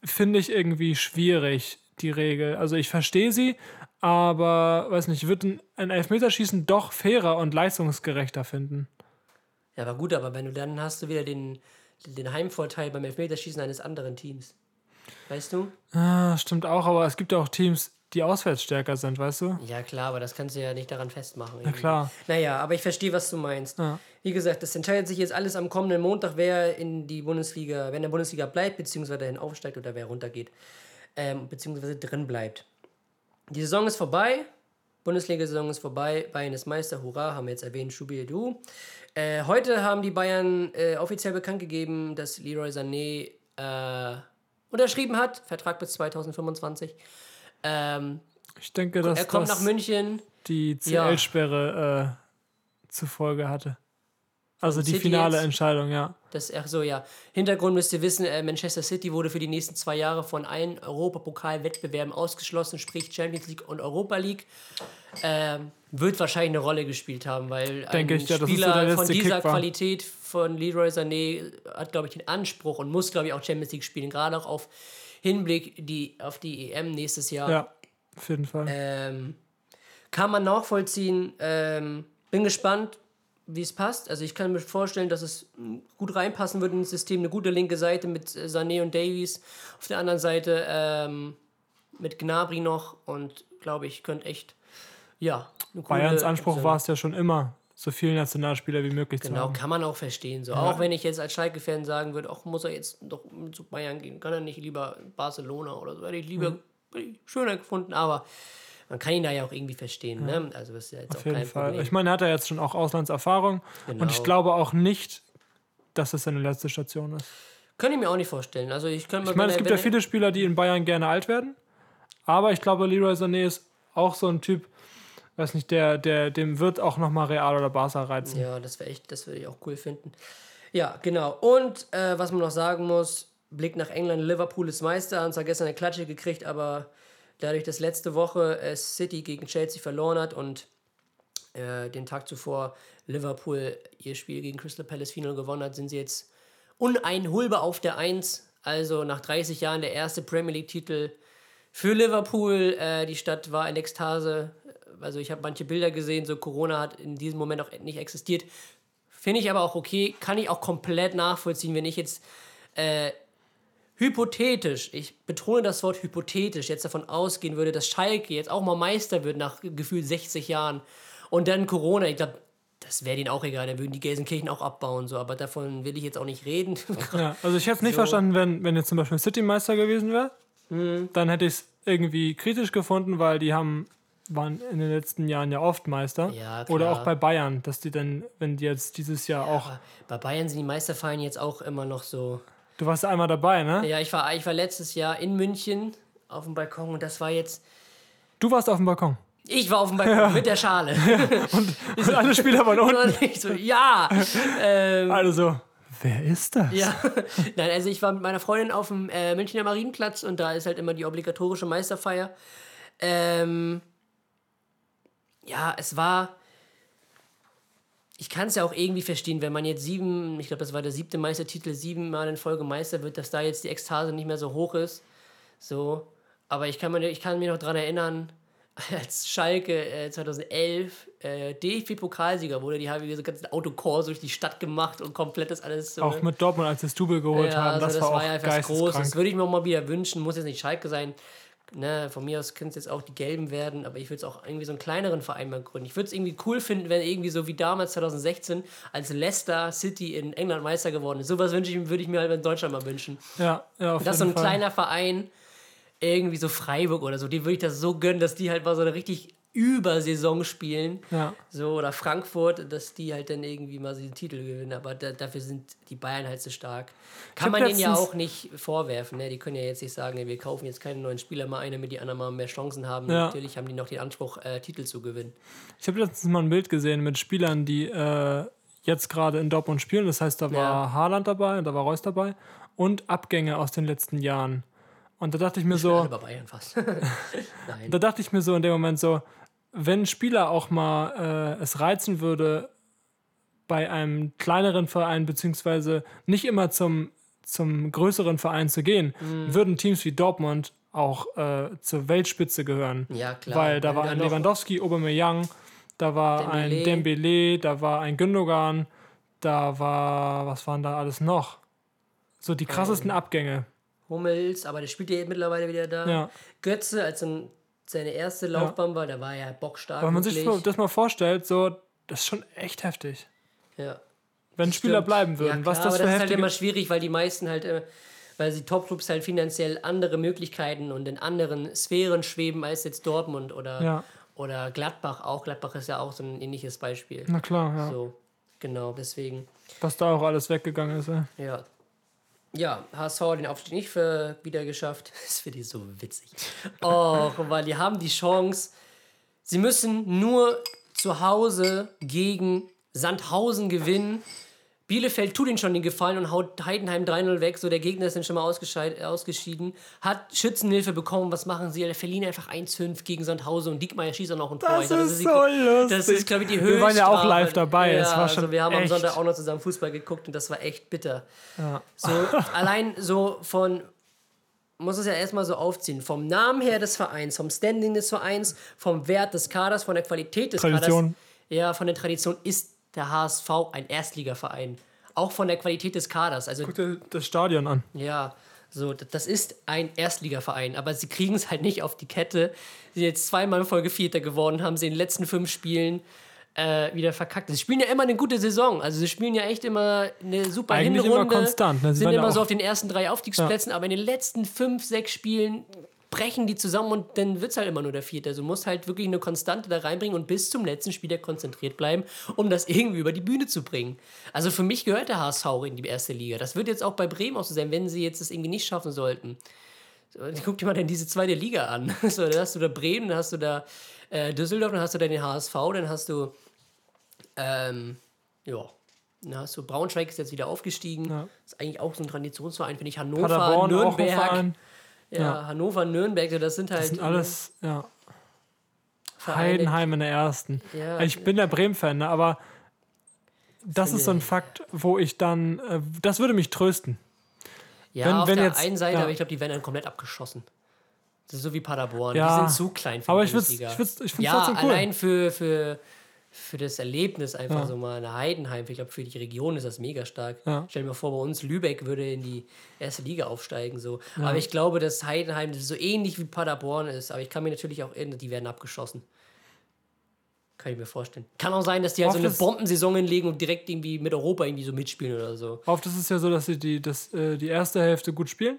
finde ich irgendwie schwierig, die Regel. Also ich verstehe sie, aber weiß nicht, ich würde ein, ein Elfmeterschießen doch fairer und leistungsgerechter finden. Ja, aber gut, aber wenn du dann hast du wieder den, den Heimvorteil beim Elfmeterschießen eines anderen Teams. Weißt du? Ah, stimmt auch, aber es gibt auch Teams, die auswärts stärker sind, weißt du? Ja, klar, aber das kannst du ja nicht daran festmachen. Na klar. Naja, aber ich verstehe, was du meinst. Ja. Wie gesagt, das entscheidet sich jetzt alles am kommenden Montag, wer in die Bundesliga, wer in der Bundesliga bleibt, beziehungsweise dahin aufsteigt oder wer runtergeht, ähm, beziehungsweise drin bleibt. Die Saison ist vorbei. Bundesliga-Saison ist vorbei. Bayern ist Meister. Hurra, haben wir jetzt erwähnt. Schubi du. Äh, heute haben die Bayern äh, offiziell bekannt gegeben, dass Leroy Sané äh, unterschrieben hat. Vertrag bis 2025. Ähm, Ich denke, dass er kommt das nach München. die. CL-Sperre äh, zur Folge hatte. Also die City finale jetzt? Entscheidung, ja. Das, ach so, ja. Hintergrund müsst ihr wissen, äh, Manchester City wurde für die nächsten zwei Jahre von allen Europapokal-Wettbewerben ausgeschlossen, sprich Champions League und Europa League. Ähm, wird wahrscheinlich eine Rolle gespielt haben, weil ein ich, ja, so Spieler letzte von dieser Kick war. Qualität von Leroy Sané hat, glaube ich, den Anspruch und muss, glaube ich, auch Champions League spielen, gerade auch auf Hinblick die, auf die EM nächstes Jahr. Ja, auf jeden Fall. Ähm, kann man nachvollziehen. Ähm, bin gespannt, wie es passt. Also ich kann mir vorstellen, dass es mm, gut reinpassen würde ins System. Eine gute linke Seite mit äh, Sané und Davies. Auf der anderen Seite ähm, mit Gnabry noch. Und glaube ich, könnte echt, ja, Bayerns Anspruch war es ja schon immer, so viele Nationalspieler wie möglich zu Genau, haben. kann man auch verstehen. So. Auch wenn ich jetzt als Schalke-Fan sagen würde, ach, muss er jetzt doch zu Bayern gehen, kann er nicht lieber Barcelona oder so. Hätte ich lieber Mhm. schöner gefunden, aber man kann ihn da ja auch irgendwie verstehen. Ne? Also das ist ja jetzt Auf auch jeden kein Fall. Problem. Ich meine, er hat ja jetzt schon auch Auslandserfahrung und ich Genau. glaube auch nicht, dass es seine letzte Station ist. Könnte ich mir auch nicht vorstellen. Also ich könnte Ich meine, es gibt ja viele Spieler, die in Bayern gerne alt werden, aber ich glaube, Leroy Sané ist auch so ein Typ, weiß nicht, der, der, dem wird auch nochmal Real oder Barca reizen. Ja, das wäre echt, das würde ich auch cool finden. Ja, genau. Und äh, was man noch sagen muss, Blick nach England, Liverpool ist Meister, haben zwar gestern eine Klatsche gekriegt, aber dadurch, dass letzte Woche äh, City gegen Chelsea verloren hat und äh, den Tag zuvor Liverpool ihr Spiel gegen Crystal Palace 4 gewonnen hat, sind sie jetzt uneinholbar auf der 1. Also nach 30 Jahren der erste Premier League-Titel für Liverpool. Äh, die Stadt war in Ekstase. Also ich habe manche Bilder gesehen, so Corona hat in diesem Moment auch nicht existiert. Finde ich aber auch okay, kann ich auch komplett nachvollziehen, wenn ich jetzt äh, hypothetisch, ich betone das Wort hypothetisch, jetzt davon ausgehen würde, dass Schalke jetzt auch mal Meister wird nach gefühlt 60 Jahren und dann Corona, ich glaube, das wäre denen auch egal, dann würden die Gelsenkirchen auch abbauen, so, aber davon will ich jetzt auch nicht reden. Ja, also ich hätte es nicht so. verstanden, wenn, wenn jetzt zum Beispiel City Meister gewesen wäre, mhm. dann hätte ich es irgendwie kritisch gefunden, weil die haben waren in den letzten Jahren ja oft Meister. Ja, Oder auch bei Bayern, dass die dann, wenn die jetzt dieses Jahr ja, auch. Bei Bayern sind die Meistervereine jetzt auch immer noch so. Du warst einmal dabei, ne? Ja, ich war, ich war letztes Jahr in München auf dem Balkon und das war jetzt. Du warst auf dem Balkon? Ich war auf dem Balkon ja. mit der Schale. Und, und alle Spieler waren unten. So, ja. Ähm, also, wer ist das? Ja. Nein, also ich war mit meiner Freundin auf dem äh, Münchner Marienplatz und da ist halt immer die obligatorische Meisterfeier. Ähm, ja, es war ich kann es ja auch irgendwie verstehen, wenn man jetzt sieben, ich glaube, das war der siebte Meistertitel, siebenmal in Folge Meister wird, dass da jetzt die Ekstase nicht mehr so hoch ist. So. Aber ich kann, mir, ich kann mich noch daran erinnern, als Schalke äh, 2011 äh, DFB-Pokalsieger wurde, die haben so ganzen Autokurs durch die Stadt gemacht und komplett das alles so. Auch mit Dortmund, als das Double geholt ja, haben, das, also das war, war ja einfach groß. Das würde ich mir auch mal wieder wünschen, muss jetzt nicht Schalke sein. Ne, von mir aus können es jetzt auch die Gelben werden, aber ich würde es auch irgendwie so einen kleineren Verein mal gründen. Ich würde es irgendwie cool finden, wenn irgendwie so wie damals 2016, als Leicester City in England Meister geworden ist. Sowas wünsche ich, würde ich mir halt in Deutschland mal wünschen. Ja, ja, auf Dass so ein Fall. kleiner Verein, irgendwie so Freiburg oder so, die würde ich das so gönnen, dass die halt mal so eine richtig über Saison spielen. Ja. So, oder Frankfurt, dass die halt dann irgendwie mal den Titel gewinnen. Aber da, dafür sind die Bayern halt so stark. Kann man denen ja auch nicht vorwerfen. Ne? Die können ja jetzt nicht sagen, wir kaufen jetzt keine neuen Spieler mal ein, damit die anderen mal mehr Chancen haben. Ja. Natürlich haben die noch den Anspruch, äh, Titel zu gewinnen. Ich habe letztens mal ein Bild gesehen mit Spielern, die äh, jetzt gerade in Dortmund spielen. Das heißt, da war ja. Haaland dabei und da war Reus dabei. Und Abgänge aus den letzten Jahren. Und da dachte ich mir ich so. Bei Bayern fast. da dachte ich mir so in dem Moment so, wenn ein Spieler auch mal äh, es reizen würde, bei einem kleineren Verein beziehungsweise nicht immer zum, zum größeren Verein zu gehen, mhm. würden Teams wie Dortmund auch äh, zur Weltspitze gehören. Ja, klar. Weil da war ein Lewandowski, Aubameyang, da war Dembele. ein Dembele, da war ein Gündogan, da war, was waren da alles noch? So die krassesten ähm, Abgänge. Hummels, aber der spielt ja mittlerweile wieder da. Ja. Götze als ein seine erste Laufbahn ja. war, da war er ja bockstark. Wenn man wirklich. sich das mal vorstellt, so, das ist schon echt heftig. Ja. Wenn Spieler stimmt. bleiben würden, ja, klar, was das aber für das ist halt immer schwierig, weil die meisten halt, äh, weil sie Topclubs halt finanziell andere Möglichkeiten und in anderen Sphären schweben als jetzt Dortmund oder, ja. oder Gladbach auch. Gladbach ist ja auch so ein ähnliches Beispiel. Na klar, ja. So, genau, deswegen. Was da auch alles weggegangen ist, ja. Ja, ja, HSV hat den Aufstieg nicht für wieder geschafft. Das finde ich so witzig. Oh, weil die haben die Chance. Sie müssen nur zu Hause gegen Sandhausen gewinnen. Bielefeld tut ihnen schon den Gefallen und haut Heidenheim 3-0 weg. So, der Gegner ist dann schon mal ausgeschieden. Hat Schützenhilfe bekommen. Was machen sie? Der verlieren einfach 1-5 gegen Sandhausen und Diekmeyer schießt auch noch ein Tor. Das, das ist so lustig. Das ist, glaube ich, die höchste. Wir waren ja auch live dabei. Ja, es war schon also wir haben echt. am Sonntag auch noch zusammen Fußball geguckt und das war echt bitter. Ja. So, allein so von muss es ja erstmal so aufziehen. Vom Namen her des Vereins, vom Standing des Vereins, vom Wert des Kaders, von der Qualität des Tradition. Kaders. Ja, von der Tradition ist der HSV ein Erstligaverein. Auch von der Qualität des Kaders. Also, Guck dir das Stadion an. Ja, so, das ist ein Erstligaverein, aber sie kriegen es halt nicht auf die Kette. Sie sind jetzt zweimal in Folge Vierter geworden, haben sie in den letzten fünf Spielen äh, wieder verkackt. Sie spielen ja immer eine gute Saison. Also sie spielen ja echt immer eine super Eigentlich Hinrunde. immer konstant. Ne? Sie sind immer so auf den ersten drei Aufstiegsplätzen, ja. aber in den letzten fünf, sechs Spielen brechen die zusammen und dann wird es halt immer nur der Vierte. Also du musst halt wirklich eine Konstante da reinbringen und bis zum letzten Spieler konzentriert bleiben, um das irgendwie über die Bühne zu bringen. Also für mich gehört der HSV in die erste Liga. Das wird jetzt auch bei Bremen auch so sein, wenn sie jetzt das irgendwie nicht schaffen sollten. So, guck dir mal dann diese zweite Liga an. So, dann hast du da Bremen, dann hast du da äh, Düsseldorf, dann hast du da den HSV, dann hast du ähm, ja, dann hast du Braunschweig ist jetzt wieder aufgestiegen. Ja. Ist eigentlich auch so ein Traditionsverein, finde ich. Hannover, Paderborn, Nürnberg. Ja, ja, Hannover, Nürnberg, das sind halt. Das sind alles, ja. Heidenheim in der ersten. Ja, ich bin der Bremen-Fan, ne, aber das ist so ein Fakt, wo ich dann, äh, das würde mich trösten. Ja, Wenn- auf wenn der jetzt- einen Seite, ja. aber ich glaube, die werden dann komplett abgeschossen. Das ist so wie Paderborn. Ja. Die sind zu klein für Aber die ich Bundesliga. ich würd's- ich find's Ja, trotzdem cool. allein für, für, für das Erlebnis einfach Ja. so mal eine Heidenheim. Ich glaube, für die Region ist das mega stark. Ja. Stell dir mal vor, bei uns Lübeck würde in die erste Liga aufsteigen. So. Aber ich glaube, dass Heidenheim das so ähnlich wie Paderborn ist. Aber ich kann mir natürlich auch irren, die werden abgeschossen. Kann ich mir vorstellen. Kann auch sein, dass die halt so eine Bombensaison hinlegen und direkt irgendwie mit Europa irgendwie so mitspielen oder so. Oft ist es ja so, dass sie die, das, äh, die erste Hälfte gut spielen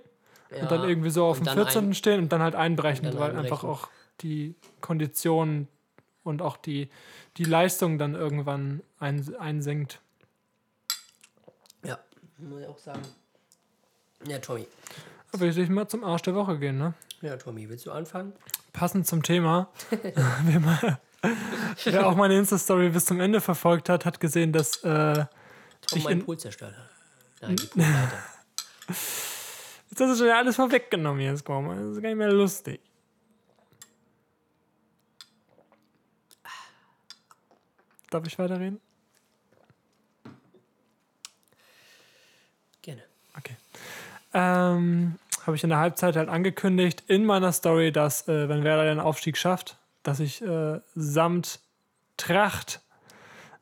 und dann irgendwie so auf dem dann 14. ein- stehen und dann halt einbrechen, weil einbrechen. einfach auch die Konditionen und auch die, die Leistung dann irgendwann ein, einsenkt. Ja, muss ich auch sagen. Ja, Tommy. Da will ich mal zum Arsch der Woche gehen, ne? Ja, Tommy, willst du anfangen? Passend zum Thema. wer, mal, wer auch meine Insta-Story bis zum Ende verfolgt hat, hat gesehen, dass äh, Tom Ich meinen in- Pool zerstört hat. Nein, die Poolleiter. Jetzt hast du schon alles vorweggenommen jetzt, komm. Das ist gar nicht mehr lustig. Darf ich weiterreden? Gerne. Okay. Ähm, Habe ich in der Halbzeit halt angekündigt in meiner Story, dass, äh, wenn Werder den Aufstieg schafft, dass ich äh, samt Tracht,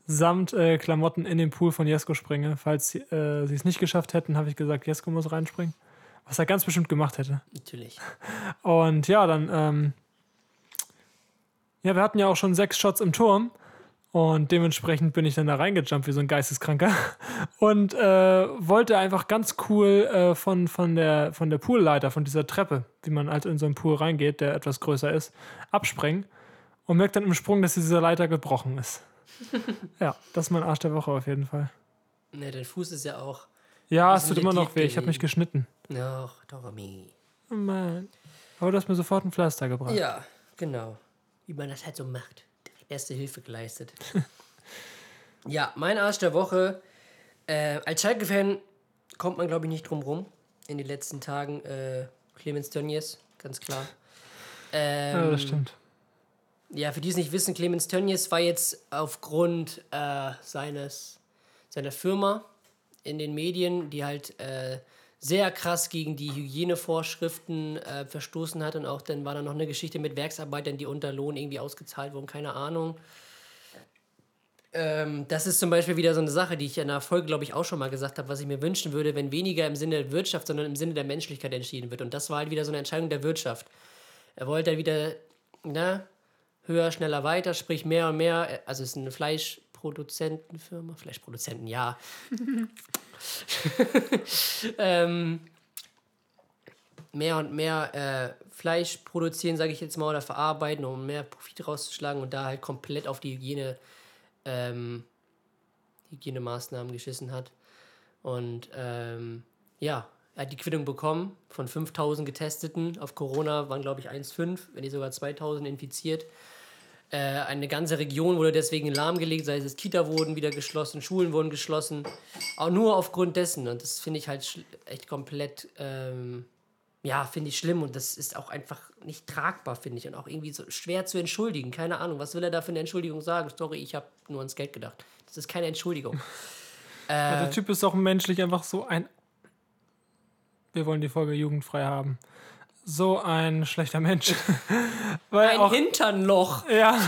samt äh, Klamotten in den Pool von Jesko springe. Falls sie äh, sie es nicht geschafft hätten, habe ich gesagt, Jesko muss reinspringen. Was er ganz bestimmt gemacht hätte. Natürlich. Und ja, dann, ähm, ja, wir hatten ja auch schon sechs Shots im Turm. Und dementsprechend bin ich dann da reingejumpt wie so ein Geisteskranker. Und äh, wollte einfach ganz cool äh, von, von, der, von der Poolleiter, von dieser Treppe, wie man halt in so einen Pool reingeht, der etwas größer ist, abspringen. Und merkt dann im Sprung, dass diese Leiter gebrochen ist. ja, das ist mein Arsch der Woche auf jeden Fall. Ne, dein Fuß ist ja auch. Ja, es ist tut immer noch weh. Ich habe mich geschnitten. Ach, Tommy. Oh Mann. Aber du hast mir sofort ein Pflaster gebracht. Ja, genau. Wie man das halt so macht. Erste Hilfe geleistet. ja, mein Arsch der Woche. Äh, als Schalke-Fan kommt man, glaube ich, nicht drum rum. In den letzten Tagen äh, Clemens Tönnies, ganz klar. Ähm, Ja, das stimmt. Ja, für die es nicht wissen, Clemens Tönnies war jetzt aufgrund äh, seines, seiner Firma in den Medien, die halt äh, sehr krass gegen die Hygienevorschriften äh, verstoßen hat. Und auch dann war da noch eine Geschichte mit Werksarbeitern, die unter Lohn irgendwie ausgezahlt wurden, keine Ahnung. Ähm, das ist zum Beispiel wieder so eine Sache, die ich in einer Folge, glaube ich, auch schon mal gesagt habe, was ich mir wünschen würde, wenn weniger im Sinne der Wirtschaft, sondern im Sinne der Menschlichkeit entschieden wird. Und das war halt wieder so eine Entscheidung der Wirtschaft. Er wollte halt wieder, na, höher, schneller, weiter, sprich mehr und mehr. Also es ist eine Fleischproduzentenfirma, Fleischproduzenten, ja. ähm, mehr und mehr äh, Fleisch produzieren, sage ich jetzt mal, oder verarbeiten, um mehr Profit rauszuschlagen und da halt komplett auf die Hygiene, ähm, Hygienemaßnahmen geschissen hat. Und ähm, ja, er hat die Quittung bekommen von 5000 Getesteten. Auf Corona waren, glaube ich, 1,5, wenn nicht sogar 2000 infiziert. Äh, eine ganze Region wurde deswegen lahmgelegt, sei es Kita wurden wieder geschlossen, Schulen wurden geschlossen. Auch nur aufgrund dessen. Und das finde ich halt echt komplett, ähm, ja, finde ich schlimm. Und das ist auch einfach nicht tragbar, finde ich. Und auch irgendwie so schwer zu entschuldigen. Keine Ahnung, was will er da für eine Entschuldigung sagen? Sorry, ich habe nur ans Geld gedacht. Das ist keine Entschuldigung. Ja, äh, der Typ ist auch menschlich einfach so ein. Wir wollen die Folge jugendfrei haben. So ein schlechter Mensch. Weil ein auch, Hinternloch. ja,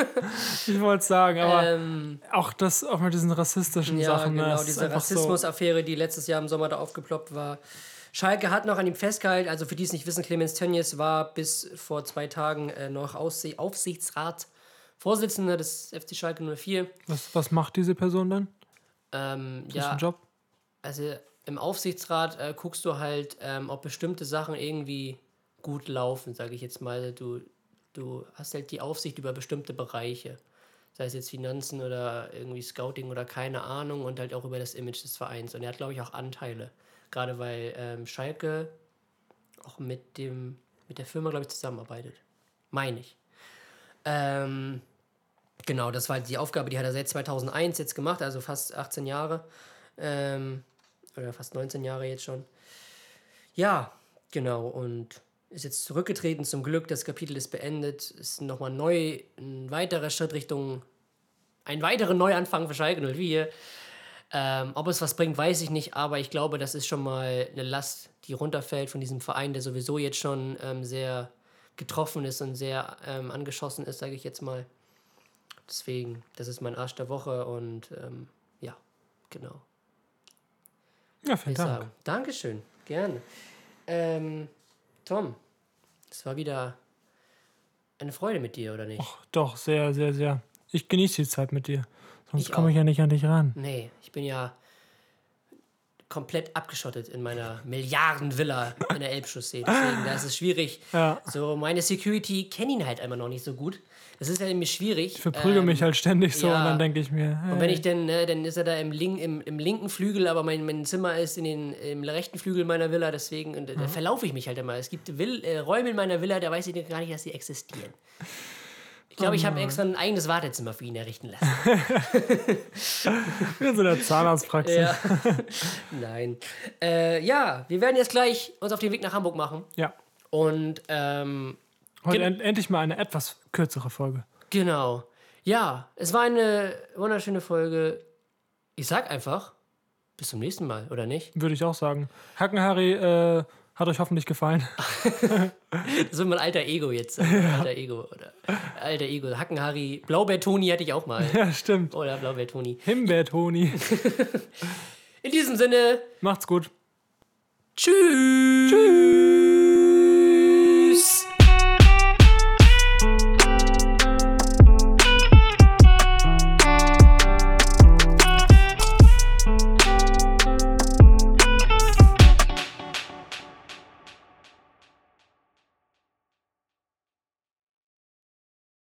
ich wollte es sagen, aber Ähm, auch das, auch mit diesen rassistischen Ja, Sachen. ne, genau, diese Rassismusaffäre, die letztes Jahr im Sommer da aufgeploppt war. Schalke hat noch an ihm festgehalten, also für die es nicht wissen, Clemens Tönnies war bis vor zwei Tagen äh, noch Ausseh Aufsichtsratsvorsitzender des FC Schalke 04. Was, was macht diese Person dann? Ähm, ja, Job? also im Aufsichtsrat äh, guckst du halt, ähm, ob bestimmte Sachen irgendwie gut laufen, sage ich jetzt mal. Du, du hast halt die Aufsicht über bestimmte Bereiche. Sei es jetzt Finanzen oder irgendwie Scouting oder keine Ahnung und halt auch über das Image des Vereins. Und er hat, glaube ich, auch Anteile. Gerade weil ähm, Schalke auch mit, dem, mit der Firma, glaube ich, zusammenarbeitet. Meine ich. Ähm, genau, das war halt die Aufgabe, die hat er seit 2001 jetzt gemacht, also fast 18 Jahre. Ähm, oder fast 19 Jahre jetzt schon. Ja, genau. Und ist jetzt zurückgetreten zum Glück. Das Kapitel ist beendet. Ist nochmal neu, ein weiterer Schritt Richtung, ein weiterer Neuanfang für Schalke 04. Ähm, ob es was bringt, weiß ich nicht, aber ich glaube, das ist schon mal eine Last, die runterfällt von diesem Verein, der sowieso jetzt schon ähm, sehr getroffen ist und sehr ähm, angeschossen ist, sage ich jetzt mal. Deswegen, das ist mein Arsch der Woche und ähm, ja, genau. Ja, vielen Dank. sagen. Dankeschön, gerne. Ähm, Tom, es war wieder eine Freude mit dir, oder nicht? Doch, sehr, sehr, sehr. Ich genieße die Zeit mit dir. Sonst komme ich ja nicht an dich ran. Nee, ich bin ja komplett abgeschottet in meiner Milliardenvilla in der Elbchaussee. Deswegen, da ist es schwierig. Ja. So, meine Security kennen ihn halt einmal noch nicht so gut. Das ist ja nämlich schwierig. Ich verprügel mich halt ständig so ja. und dann denke ich mir, Und wenn hey, ich denn, ne, dann ist er da im, link, im, im linken Flügel, aber mein, mein Zimmer ist in den, im rechten Flügel meiner Villa, deswegen und, da verlaufe ich mich halt immer. Es gibt Will, äh, Räume in meiner Villa, da weiß ich gar nicht, dass sie existieren. Ich glaube, ich habe extra ein eigenes Wartezimmer für ihn errichten lassen. in der Zahnarztpraxis. Ja. Nein. Äh, ja, wir werden jetzt gleich uns auf den Weg nach Hamburg machen. Ja. Und ähm, Heute end, endlich mal eine etwas kürzere Folge. genau. Ja, es war eine wunderschöne Folge. Ich sag einfach, bis zum nächsten Mal, oder nicht? Würde ich auch sagen. Hackenharry äh, hat euch hoffentlich gefallen. Das wird mein alter Ego jetzt. sein. Alter Ego. Oder alter Ego. Hackenharry. Blaubeer-Toni hatte ich auch mal. ja, stimmt. Oder Blaubeer-Toni. Himbeer-Toni. In diesem Sinne, Macht's gut. tschüss. Tschüss.